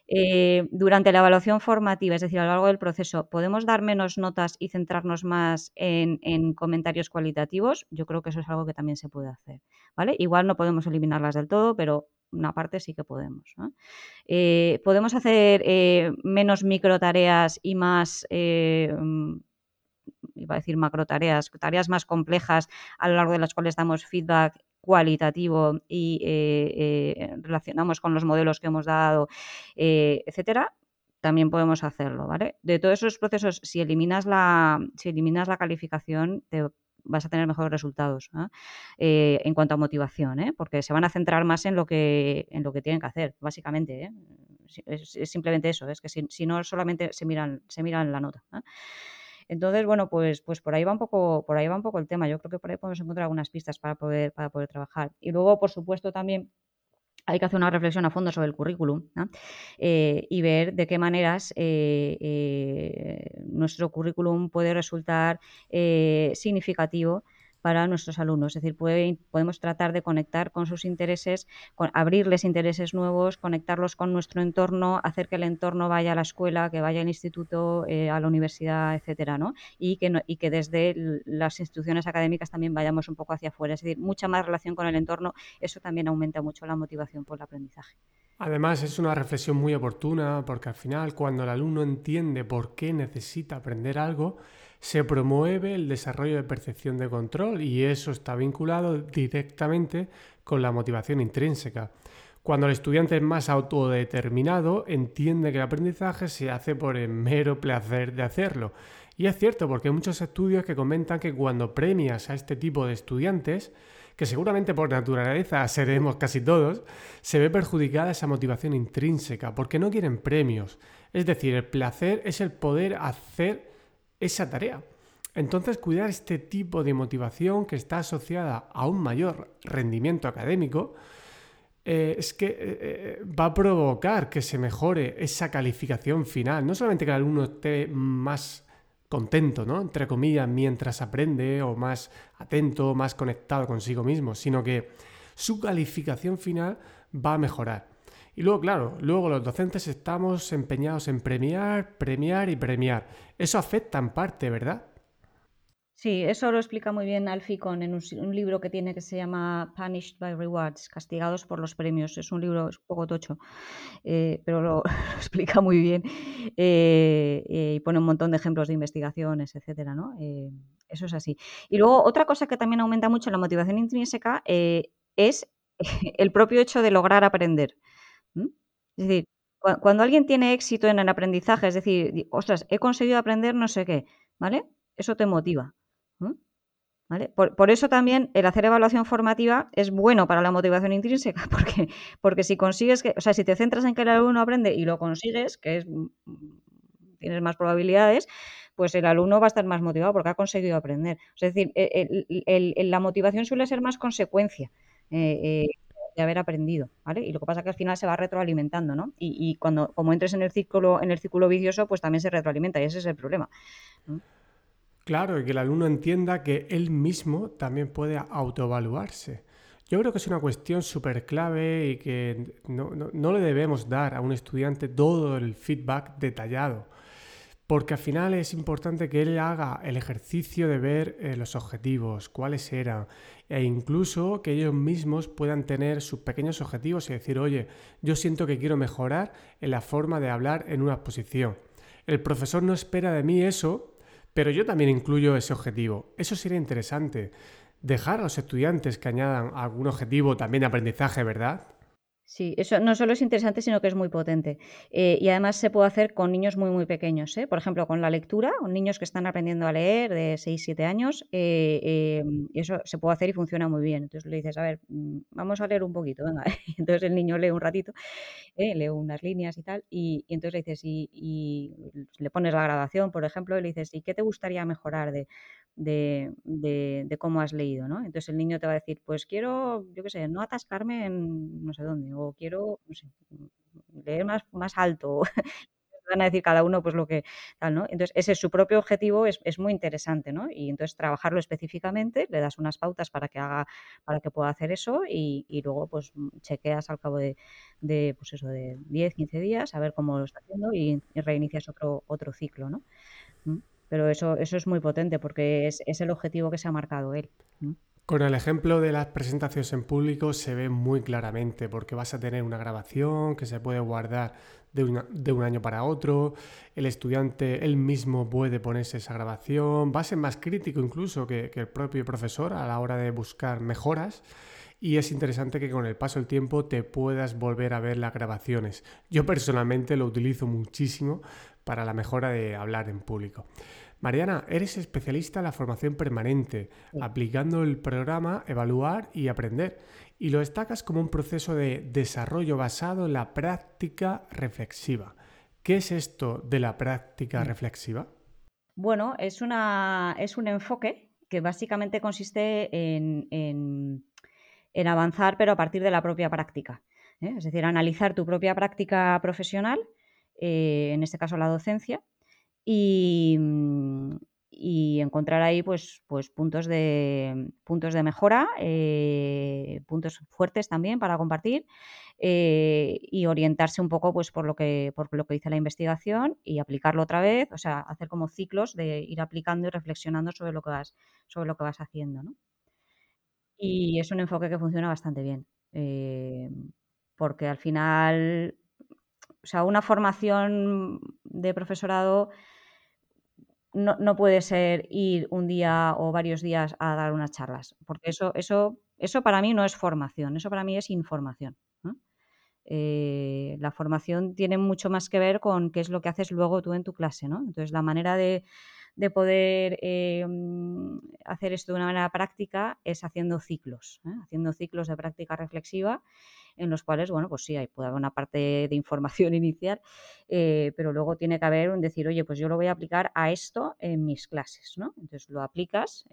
Eh, durante la evaluación formativa, es decir, a lo largo del proceso, ¿podemos dar menos notas y centrarnos más en, comentarios cualitativos? Yo creo que eso es algo que también se puede hacer. ¿vale? Igual no podemos eliminarlas del todo, pero una parte sí que podemos. Eh, podemos hacer eh, menos micro tareas y más, mm, iba a decir macro tareas, tareas más complejas a lo largo de las cuales damos feedback cualitativo y relacionamos con los modelos que hemos dado, etcétera, también podemos hacerlo, ¿vale? De todos esos procesos, si eliminas la, si eliminas la calificación, te vas a tener mejores resultados eh, en cuanto a motivación, ¿eh? porque se van a centrar más en lo que, en lo que tienen que hacer, básicamente. ¿eh? Es, simplemente eso, es que si, no solamente se miran, se miran la nota. Entonces, bueno, pues, pues por ahí va un poco, por ahí va un poco el tema. Yo creo que por ahí podemos encontrar algunas pistas para poder, para poder trabajar. Y luego, por supuesto, también hay que hacer una reflexión a fondo sobre el currículum eh, y ver de qué maneras eh, eh, nuestro currículum puede resultar significativo para nuestros alumnos. Es decir, podemos tratar de conectar con sus intereses, abrirles intereses nuevos, conectarlos con nuestro entorno, hacer que el entorno vaya a la escuela, que vaya al instituto, eh, a la universidad, etcétera, ¿no? Y que, y que desde las instituciones académicas también vayamos un poco hacia afuera. Es decir, mucha más relación con el entorno, eso también aumenta mucho la motivación por el aprendizaje. Además, es una reflexión muy oportuna porque al final, cuando el alumno entiende por qué necesita aprender algo, se promueve el desarrollo de percepción de control y eso está vinculado directamente con la motivación intrínseca. Cuando el estudiante es más autodeterminado, entiende que el aprendizaje se hace por el mero placer de hacerlo. Y es cierto, porque hay muchos estudios que comentan que cuando premias a este tipo de estudiantes, que seguramente por naturaleza seremos casi todos, se ve perjudicada esa motivación intrínseca, porque no quieren premios. Es decir, el placer es el poder hacer esa tarea. Entonces, cuidar este tipo de motivación que está asociada a un mayor rendimiento académico eh, es que eh, eh, va a provocar que se mejore esa calificación final. No solamente que el alumno esté más contento, ¿no? Entre comillas, mientras aprende o más atento, más conectado consigo mismo, sino que su calificación final va a mejorar. Y luego, claro, luego los docentes estamos empeñados en premiar, premiar y premiar. Eso afecta en parte, ¿verdad? Sí, eso lo explica muy bien Alficon en un, libro que tiene que se llama Punished by Rewards, Castigados por los Premios. Es un libro un poco tocho, eh, pero (laughs) lo, explica muy bien eh, eh, y pone un montón de ejemplos de investigaciones, etcétera, ¿no? eso es así. Y luego, otra cosa que también aumenta mucho la motivación intrínseca es (laughs) el propio hecho de lograr aprender. Es decir, cuando alguien tiene éxito en el aprendizaje, es decir, ostras, he conseguido aprender no sé qué, ¿vale? Eso te motiva. ¿Vale? Por, eso también el hacer evaluación formativa es bueno para la motivación intrínseca, (laughs) porque, porque si consigues que, o sea, si te centras en que el alumno aprende y lo consigues, que es mm, tienes más probabilidades, pues el alumno va a estar más motivado porque ha conseguido aprender. Es decir, e, la motivación suele ser más consecuencia. Eh, eh, de haber aprendido, ¿vale? Y lo que pasa es que al final se va retroalimentando, ¿no? Y, cuando, como entres en el círculo, en el círculo vicioso, pues también se retroalimenta y ese es el problema. Claro, y que el alumno entienda que él mismo también puede autoevaluarse. Yo creo que es una cuestión súper clave y que no, no, le debemos dar a un estudiante todo el feedback detallado porque al final es importante que él haga el ejercicio de ver eh, los objetivos, cuáles eran, e incluso que ellos mismos puedan tener sus pequeños objetivos y decir, oye, yo siento que quiero mejorar en la forma de hablar en una exposición. El profesor no espera de mí eso, pero yo también incluyo ese objetivo. Eso sería interesante. Dejar a los estudiantes que añadan algún objetivo también de aprendizaje, ¿verdad? Sí, eso no solo es interesante, sino que es muy potente. Eh, y además se puede hacer con niños muy, muy pequeños. ¿eh? Por ejemplo, con la lectura, con niños que están aprendiendo a leer de 6, 7 años, eh, eso se puede hacer y funciona muy bien. Entonces le dices, a ver, mm, vamos a leer un poquito, venga. (laughs) Entonces el niño lee un ratito, lee unas líneas y tal, y, entonces le dices, y, le pones la grabación, por ejemplo, y le dices, ¿y qué te gustaría mejorar de, de, de, cómo has leído, ¿no? Entonces el niño te va a decir, pues quiero, yo qué sé, no atascarme en no sé dónde, o quiero, leer más, más alto. Van a decir cada uno pues lo que tal, ¿no? Entonces, ese es su propio objetivo, es, es, muy interesante, ¿no? Y entonces trabajarlo específicamente, le das unas pautas para que haga, para que pueda hacer eso y, y luego pues chequeas al cabo de, de, pues eso, de 10, 15 días, a ver cómo lo está haciendo y, reinicias otro, otro ciclo, ¿no? ¿Mm? Pero eso, eso es muy potente porque es, el objetivo que se ha marcado él. Con el ejemplo de las presentaciones en público se ve muy claramente porque vas a tener una grabación que se puede guardar de, un año para otro, el estudiante él mismo puede ponerse esa grabación, va a ser más crítico incluso que, que el propio profesor a la hora de buscar mejoras y es interesante que con el paso del tiempo te puedas volver a ver las grabaciones. Yo personalmente lo utilizo muchísimo para la mejora de hablar en público. Mariana, eres especialista en la formación permanente, aplicando el programa Evaluar y Aprender, y lo destacas como un proceso de desarrollo basado en la práctica reflexiva. ¿Qué es esto de la práctica mm. reflexiva? Bueno, es, una, es un enfoque que básicamente consiste en, avanzar, pero a partir de la propia práctica. ¿eh? Es decir, analizar tu propia práctica profesional, eh, en este caso la docencia, mm, y, encontrar ahí pues, pues puntos, de, puntos de mejora, eh, puntos fuertes también para compartir eh, y orientarse un poco pues, por, lo que, por lo que dice la investigación y aplicarlo otra vez, o sea, hacer como ciclos de ir aplicando y reflexionando sobre lo que vas, sobre lo que vas haciendo. ¿no? Y es un enfoque que funciona bastante bien, eh, porque al final o sea, una formación de profesorado no, puede ser ir un día o varios días a dar unas charlas, porque eso, eso, eso para mí no es formación, eso para mí es información. Eh, la formación tiene mucho más que ver con qué es lo que haces luego tú en tu clase, ¿no? Entonces, la manera de, poder eh, hacer esto de una manera práctica es haciendo ciclos, ¿eh? haciendo ciclos de práctica reflexiva en los cuales, bueno, pues sí, hay, puede una parte de información (laughs) inicial, eh, pero luego tiene que haber un decir, oye, pues yo lo voy a aplicar a esto en mis clases, ¿no? Entonces lo aplicas.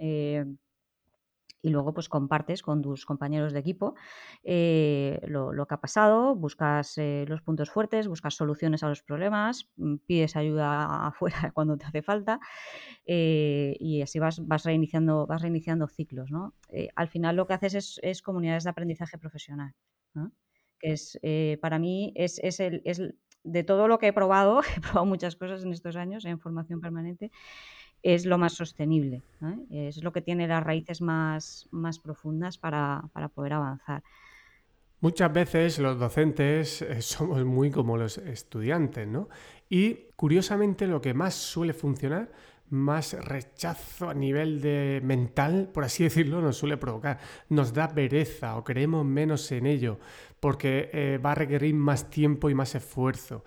Eh, y luego pues compartes con tus compañeros de equipo eh, lo, que ha pasado, buscas los puntos fuertes, buscas soluciones a los problemas, mm, pides ayuda (laughs) afuera cuando te hace falta y así vas, vas, reiniciando, vas reiniciando ciclos. ¿no? al final lo que haces es comunidades de aprendizaje profesional que es, eh, para mí es, el, es, de todo lo que he probado, (laughs) he probado muchas cosas en estos años en formación permanente, es lo más sostenible, es lo que tiene las raíces más, más profundas para, para poder avanzar. Muchas veces los docentes eh, (laughs) somos muy como los estudiantes, ¿no? Y curiosamente lo que más suele funcionar más rechazo a nivel de mental, por así (laughs) decirlo, nos suele provocar. Nos da pereza o creemos menos en ello porque eh, va a requerir más tiempo y más esfuerzo.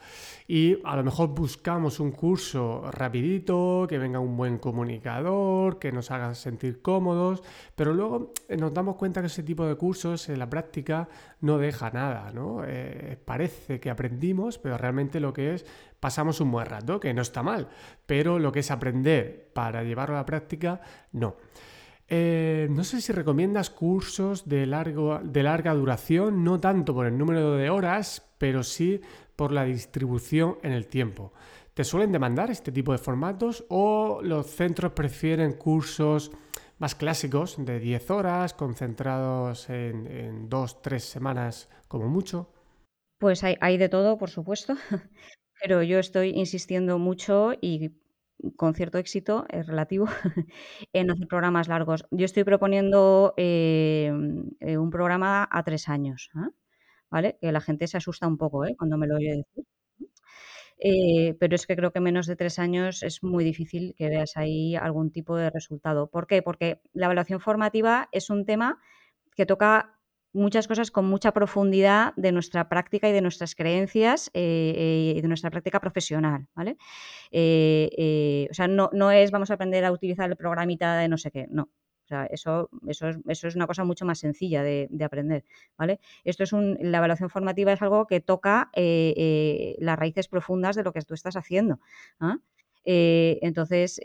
Y a lo mejor buscamos un curso rapidito, que venga un buen comunicador, que nos haga sentir cómodos, pero luego eh, nos damos cuenta que ese tipo de cursos en la práctica no deja nada, ¿no? Eh, parece que aprendimos, pero realmente lo que es pasamos un buen rato, que no está mal, pero lo que es aprender para llevarlo a la práctica, no. Eh, no sé si recomiendas cursos de, largo, de larga duración, no tanto por el número de horas, pero sí por la distribución en el tiempo. ¿Te suelen demandar este tipo de formatos o los centros prefieren cursos más clásicos de 10 horas, concentrados en, en 2-3 semanas como mucho? Pues hay, hay de todo, por supuesto, (laughs) pero yo estoy insistiendo mucho y con cierto éxito, es relativo, (laughs) en hacer programas largos. Yo estoy proponiendo em, eh, un programa a tres años, ¿ah? ¿vale? Que la gente se asusta un poco ¿eh? cuando me lo oye decir. Eh, pero es que creo que menos de tres años es muy difícil que veas ahí algún tipo de resultado. ¿Por qué? Porque la evaluación formativa es un tema que toca muchas cosas con mucha profundidad de nuestra práctica y de nuestras creencias eh, eh, y de nuestra práctica profesional, ¿vale? Eh, o sea, no, no, es vamos a aprender a utilizar el programita de no sé qué, no. O sea, eso, eso, es, eso es una cosa mucho más sencilla de, aprender, ¿vale? Esto es un, la evaluación formativa es algo que toca las raíces profundas de lo que tú estás haciendo. ¿ah? Entonces,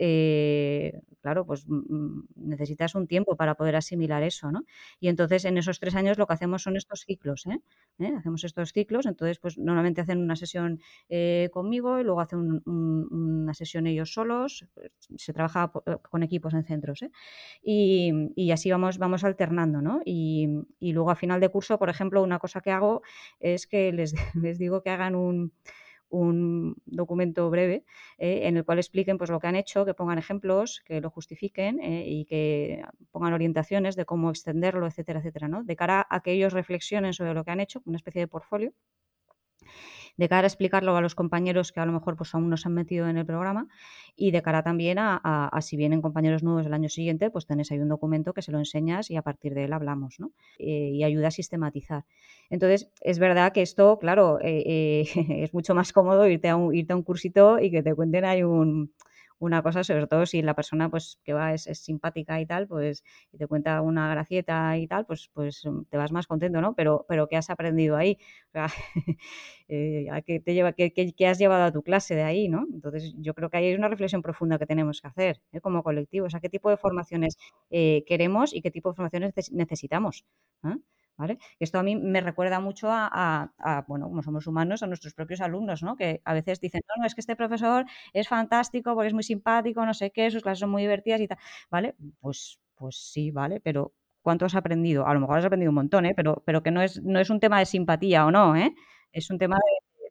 claro, pues mm, mm, necesitas un tiempo para poder asimilar eso, ¿no? Y entonces en esos tres años lo que hacemos son estos ciclos, ¿eh? ¿Eh? Hacemos estos ciclos, entonces pues normalmente hacen una sesión eh, conmigo y luego hacen una sesión ellos solos, se trabaja con equipos en centros, y, así vamos, vamos alternando, ¿no? Y, luego a final de curso, por ejemplo, una cosa que hago es que les, (laughs) les digo que hagan un un documento breve eh, en el cual expliquen pues, lo que han hecho, que pongan ejemplos, que lo justifiquen eh, y que pongan orientaciones de cómo extenderlo, etcétera, etcétera, ¿no? De cara a que ellos reflexionen sobre lo que han hecho, una especie de portfolio de cara a explicarlo a los compañeros que a lo mejor pues, aún no se han metido en el programa y de cara también a, si vienen compañeros nuevos el año siguiente, pues tenés ahí un documento que se lo enseñas y a partir de él hablamos, ¿no? Eh, y ayuda a sistematizar. Entonces, es verdad que esto, claro, eh, eh, (laughs) es mucho más cómodo irte a, un, irte a un cursito y que te cuenten ahí un una cosa, sobre todo si la persona pues que va es, simpática y tal, pues y te cuenta una gracieta y tal, pues pues mm, te vas más contento, ¿no? Pero pero ¿qué has aprendido ahí? (laughs) Eh, ¿qué, te lleva, qué, has llevado a tu clase de ahí, ¿no? Entonces yo creo que ahí hay una reflexión profunda que tenemos que hacer ¿eh? como colectivo, o sea, qué tipo de formaciones eh, queremos y qué tipo de formaciones necesitamos. Esto a mí me recuerda mucho a, bueno, como somos humanos, a nuestros propios alumnos, ¿no? Que a veces dicen, no, no, es que este profesor es fantástico porque es muy simpático, no sé qué, sus clases son muy divertidas y tal, ¿vale? Pues, pues sí, ¿vale? Pero ¿cuánto has aprendido? A lo mejor has aprendido un montón, ¿eh? Pero, pero que no es, no es un tema de simpatía o no, ¿eh? Es un tema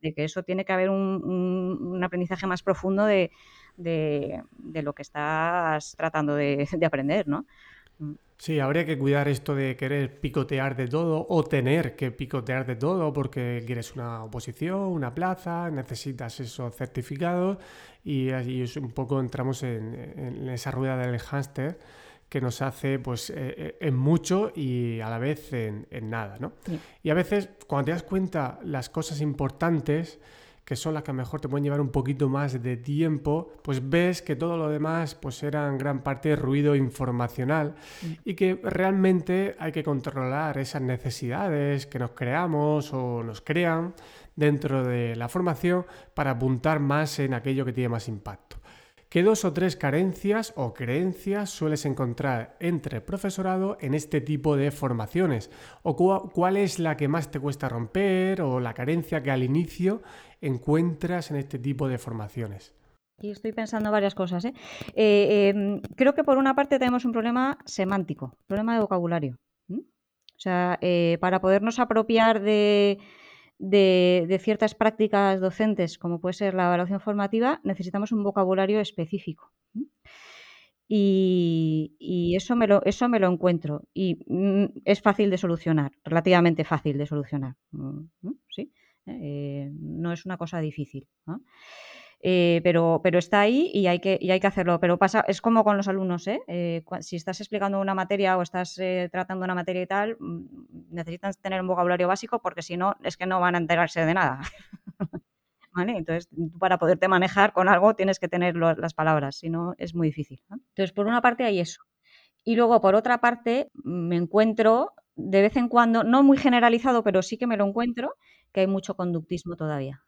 de, que eso tiene que haber un, aprendizaje más profundo de, lo que estás tratando de, de aprender, ¿no? Sí, habría que cuidar esto de querer picotear de todo o tener que picotear de todo porque quieres una oposición, una plaza, necesitas esos certificados y ahí un poco entramos en, esa rueda del hámster que nos hace pues eh, eh, en mucho y a la vez en, nada, ¿no? Y a veces cuando te das cuenta las cosas importantes que son las que mejor te pueden llevar un poquito más de tiempo, pues ves que todo lo demás pues era en gran parte ruido informacional mm. y que realmente hay que controlar esas necesidades que nos creamos o nos crean dentro de la formación para apuntar más en aquello que tiene más impacto. ¿Qué dos o tres carencias o creencias sueles encontrar entre profesorado en este tipo de formaciones? ¿O cuál es la que más te cuesta romper o la carencia que al inicio encuentras en este tipo de formaciones? Y estoy pensando varias cosas. ¿eh? Eh, em, creo que por una parte tenemos un problema semántico, problema de vocabulario. O sea, eh, para podernos apropiar de, de, ciertas prácticas docentes, como puede ser la evaluación formativa, necesitamos un vocabulario específico. Y, eso, me lo, eso me lo encuentro. Y mm, es fácil de solucionar, relativamente fácil de solucionar. ¿Sí? Eh, no es una cosa difícil. Eh, pero, pero está ahí y hay, que, hacerlo. Pero pasa, es como con los alumnos, ¿eh? eh si estás explicando una materia o estás tratando una materia y tal, mm, necesitas tener un vocabulario básico porque si no, es que no van a enterarse de nada. (laughs) ¿Vale? Entonces, para poderte manejar con algo tienes que tener las palabras, si no es muy difícil. Entonces, por una parte hay eso. Y luego, por otra parte, me encuentro de vez en cuando, no muy generalizado, pero sí que me lo encuentro, que hay mucho conductismo todavía.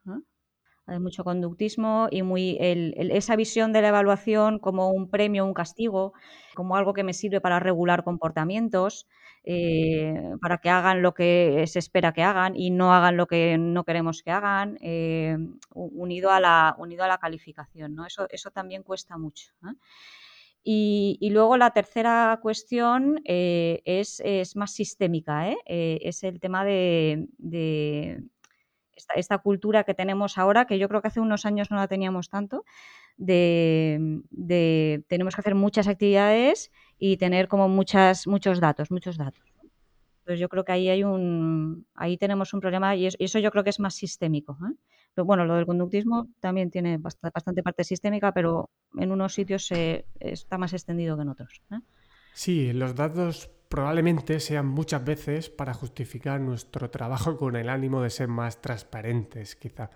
Hay mucho conductismo y muy esa visión de la evaluación como un premio, un castigo, como algo que me sirve para regular comportamientos, eh, para que hagan lo que se espera que hagan y no hagan lo que no queremos que hagan, eh, unido, a la, unido a la calificación. ¿no? Eso, eso también cuesta mucho. Y, luego la tercera cuestión eh, es, más sistémica, es el tema de esta, cultura que tenemos ahora, que yo creo que hace unos años no la teníamos tanto, de, tenemos que hacer muchas actividades y tener como muchas, muchos datos, muchos datos. Entonces yo creo que ahí hay un, ahí tenemos un problema y, eso yo creo que es más sistémico. ¿eh? bueno, lo del conductismo también tiene bastante, parte sistémica, pero en unos sitios está más extendido que en otros. ¿eh? Sí, los datos probablemente sean muchas veces para justificar nuestro trabajo (laughs) con el ánimo de ser más transparentes, quizá.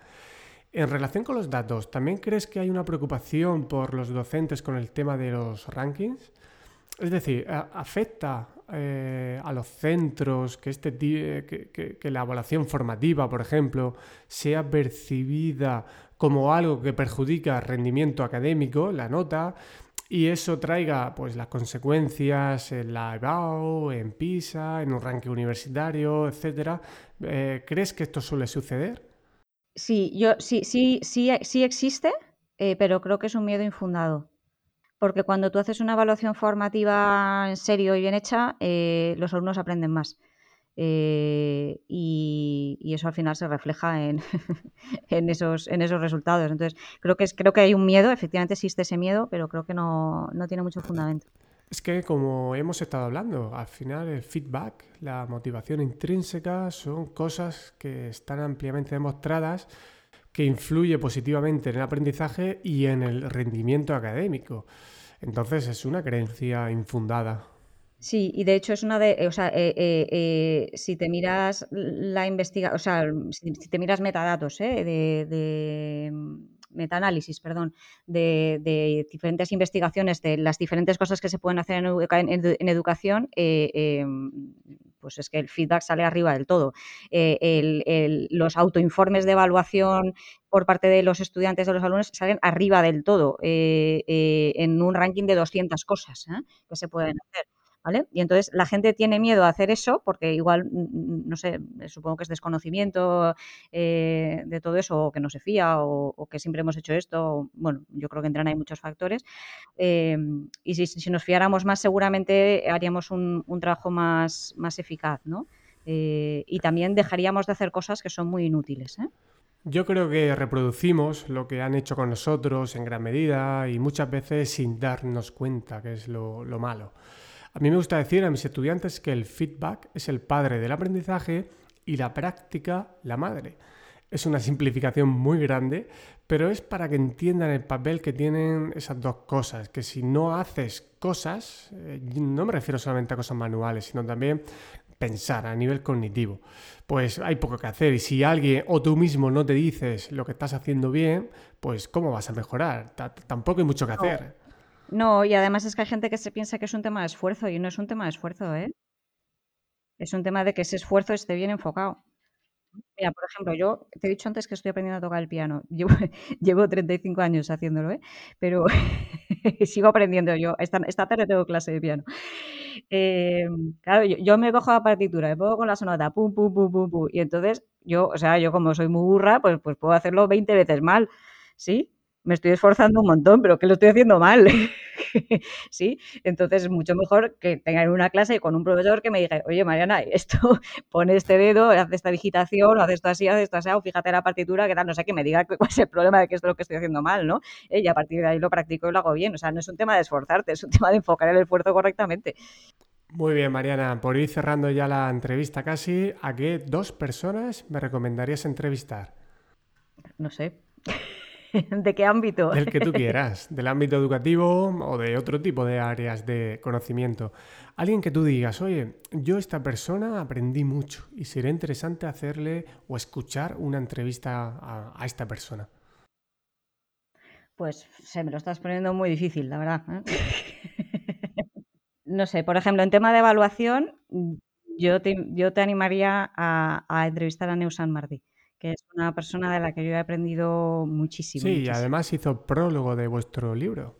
En relación con los datos, ¿también crees que hay una preocupación por los docentes con el tema de los rankings? Es decir, ¿afecta eh, a los centros que, este, que, que la evaluación formativa, por ejemplo, sea percibida como algo que perjudica el rendimiento académico, la nota? Y eso traiga pues las consecuencias en la EBAU, en PISA, en un ranking universitario, etcétera. Eh, ¿Crees que esto suele suceder? Sí, yo sí, sí, sí, sí existe, eh, pero creo que es un miedo infundado. Porque cuando tú haces una evaluación formativa en serio y bien hecha, eh, los alumnos aprenden más. Eh, y, eso al final se refleja (laughs) en, esos resultados. Entonces, creo que, es, creo que hay un miedo, efectivamente existe ese miedo, pero creo que no, no tiene mucho fundamento. Es que como hemos estado hablando, al final el feedback, la motivación intrínseca son cosas que están ampliamente demostradas que influye positivamente en el aprendizaje y en el rendimiento académico. Entonces es una creencia infundada. Sí, y de hecho es una de, o sea, eh, eh, eh, si te miras la investigación, o sea, si, te miras metadatos de, de metaanálisis, perdón, de, diferentes investigaciones de las diferentes cosas que se pueden hacer en, educación, pues es que el feedback sale arriba del todo. los autoinformes de evaluación por parte de los estudiantes, de los alumnos, salen arriba del todo en un ranking de 200 cosas que se pueden hacer. Y entonces la gente tiene miedo a hacer eso porque igual, mm, mm, no sé, supongo que es desconocimiento eh, de todo eso, o que no se fía, o, que siempre hemos hecho esto, bueno, yo creo que entran ahí muchos factores. Em, y si, nos fiáramos más, seguramente haríamos un, trabajo más, más eficaz, ¿no? Eh, y también dejaríamos de hacer cosas que son muy inútiles. ¿eh? Yo creo que reproducimos lo que han hecho con nosotros en gran medida y muchas veces sin darnos cuenta, que es lo malo. A mí me gusta decir a mis estudiantes que el feedback es el padre del aprendizaje y la práctica la madre. Es una simplificación muy grande, pero es para que entiendan el papel que tienen esas dos cosas, que si no haces cosas, eh, no me refiero solamente a cosas manuales, sino también pensar a nivel cognitivo, pues hay poco que hacer y si alguien o tú mismo no te dices lo que estás haciendo bien, pues ¿cómo vas a mejorar? tampoco hay mucho que hacer. No, y además es que hay gente que se piensa que es un tema de esfuerzo y no es un tema de esfuerzo, ¿eh? Es un tema de que ese esfuerzo esté bien enfocado. Mira, por ejemplo, yo te he dicho antes que estoy aprendiendo a tocar el piano. (laughs) Llevo, llevo 35 años haciéndolo, ¿eh? Pero (laughs) sigo aprendiendo yo. Esta, tarde tengo clase de piano. Em, claro, yo, me cojo la partitura, me pongo con la sonata, pum, pum, pum, pum, pum. Y entonces yo, o sea, yo como soy muy burra, pues, pues puedo hacerlo 20 veces mal, ¿sí? Me estoy esforzando un montón, pero que lo estoy haciendo mal. (laughs) ¿Sí? Entonces es mucho mejor que tengan una clase con un profesor que me diga, oye Mariana, esto, (laughs) pone este dedo, hace esta digitación, o hace esto así, hace esto así, o fíjate la partitura, que tal, no sé, que me diga (laughs) cuál es el problema de que esto es lo que estoy haciendo mal, ¿no? Eh, y a partir de ahí lo practico y lo hago bien. O sea, no es un tema de esforzarte, es un tema de enfocar el esfuerzo correctamente. Muy bien, Mariana. Por ir cerrando ya la entrevista casi, ¿a qué dos personas me recomendarías entrevistar? No sé. (laughs) ¿De qué ámbito? Del que tú (laughs) quieras, del ámbito educativo o de otro tipo de áreas de conocimiento. Alguien que tú digas, oye, yo esta persona aprendí mucho y sería interesante hacerle o escuchar una entrevista a, esta persona. Pues se me lo estás poniendo muy difícil, la verdad. ¿eh? (laughs) no sé, por ejemplo, en tema de evaluación, yo te, yo te animaría a, a entrevistar a Neusan Martí que es una persona de la que yo he aprendido muchísimo. Sí, y además hizo prólogo de vuestro libro.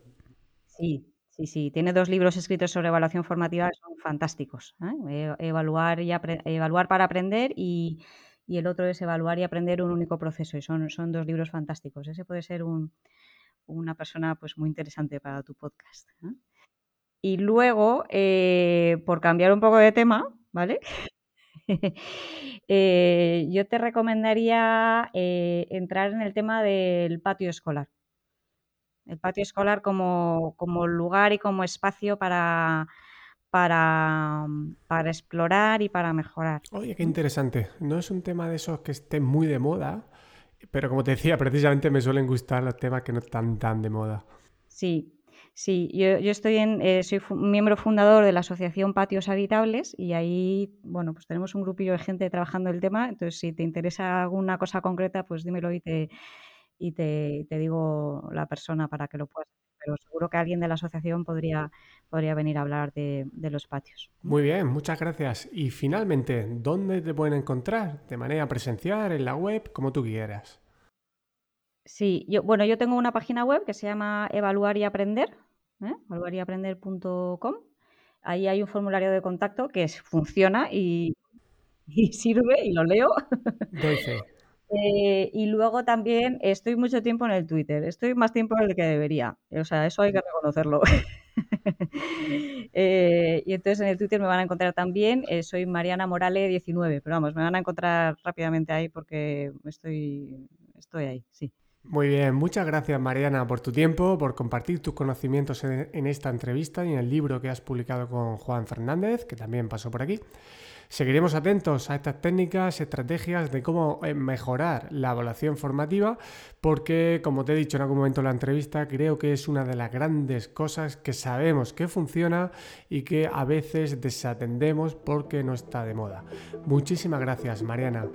Sí, sí, sí. Tiene dos libros escritos sobre evaluación formativa que son fantásticos. ¿eh? Evaluar, y evaluar para aprender y, el otro es evaluar y aprender un único proceso. Y son, son dos libros fantásticos. Ese puede ser una persona pues, muy interesante para tu podcast. ¿eh? Y luego, eh, por cambiar un poco de tema, ¿vale? (laughs) Eh, yo te recomendaría eh, entrar en el tema del patio escolar. El patio escolar como, lugar y como espacio para, para, para, explorar y para mejorar. Oye, qué interesante. No es un tema de esos que esté muy de moda, pero como te decía, (laughs) precisamente me suelen gustar los temas que no están tan de moda. Sí, Sí, yo, estoy en, eh, soy miembro fundador de la asociación Patios Habitables y ahí, bueno, pues tenemos un grupillo de gente trabajando el tema. Entonces, si te interesa alguna cosa concreta, pues dímelo y te, y te, digo la persona para que lo puedas hacer. Pero seguro que alguien de la asociación podría, podría venir a hablar de, los patios. Muy bien, muchas gracias. Y finalmente, ¿dónde te pueden encontrar? ¿De manera presencial, en la web, como tú quieras? Sí, yo, bueno, yo tengo una página web que se llama Evaluar y Aprender, ¿eh? evaluaryaprender.com. Ahí hay un formulario de contacto que funciona (laughs) y, sirve y lo leo. (laughs) Eh, y luego también estoy mucho tiempo en el Twitter. Estoy más tiempo en el que debería. O sea, eso hay que reconocerlo. (laughs) Eh, y entonces en el Twitter me van a encontrar también, eh, soy Mariana Morale19, pero vamos, me van a encontrar rápidamente ahí porque estoy, estoy ahí, sí. Muy bien, muchas gracias Mariana por tu tiempo, por compartir tus conocimientos en, esta entrevista y en el libro que has publicado con Juan Fernández, que también pasó por aquí. Seguiremos atentos a estas técnicas, estrategias de cómo eh, mejorar la evaluación formativa, porque como te he dicho en algún momento en la entrevista, creo que es una de las grandes cosas que sabemos que funciona y que a veces desatendemos porque no está de moda. Muchísimas gracias, Mariana.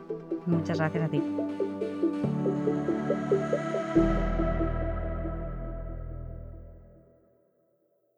Muchas gracias a ti.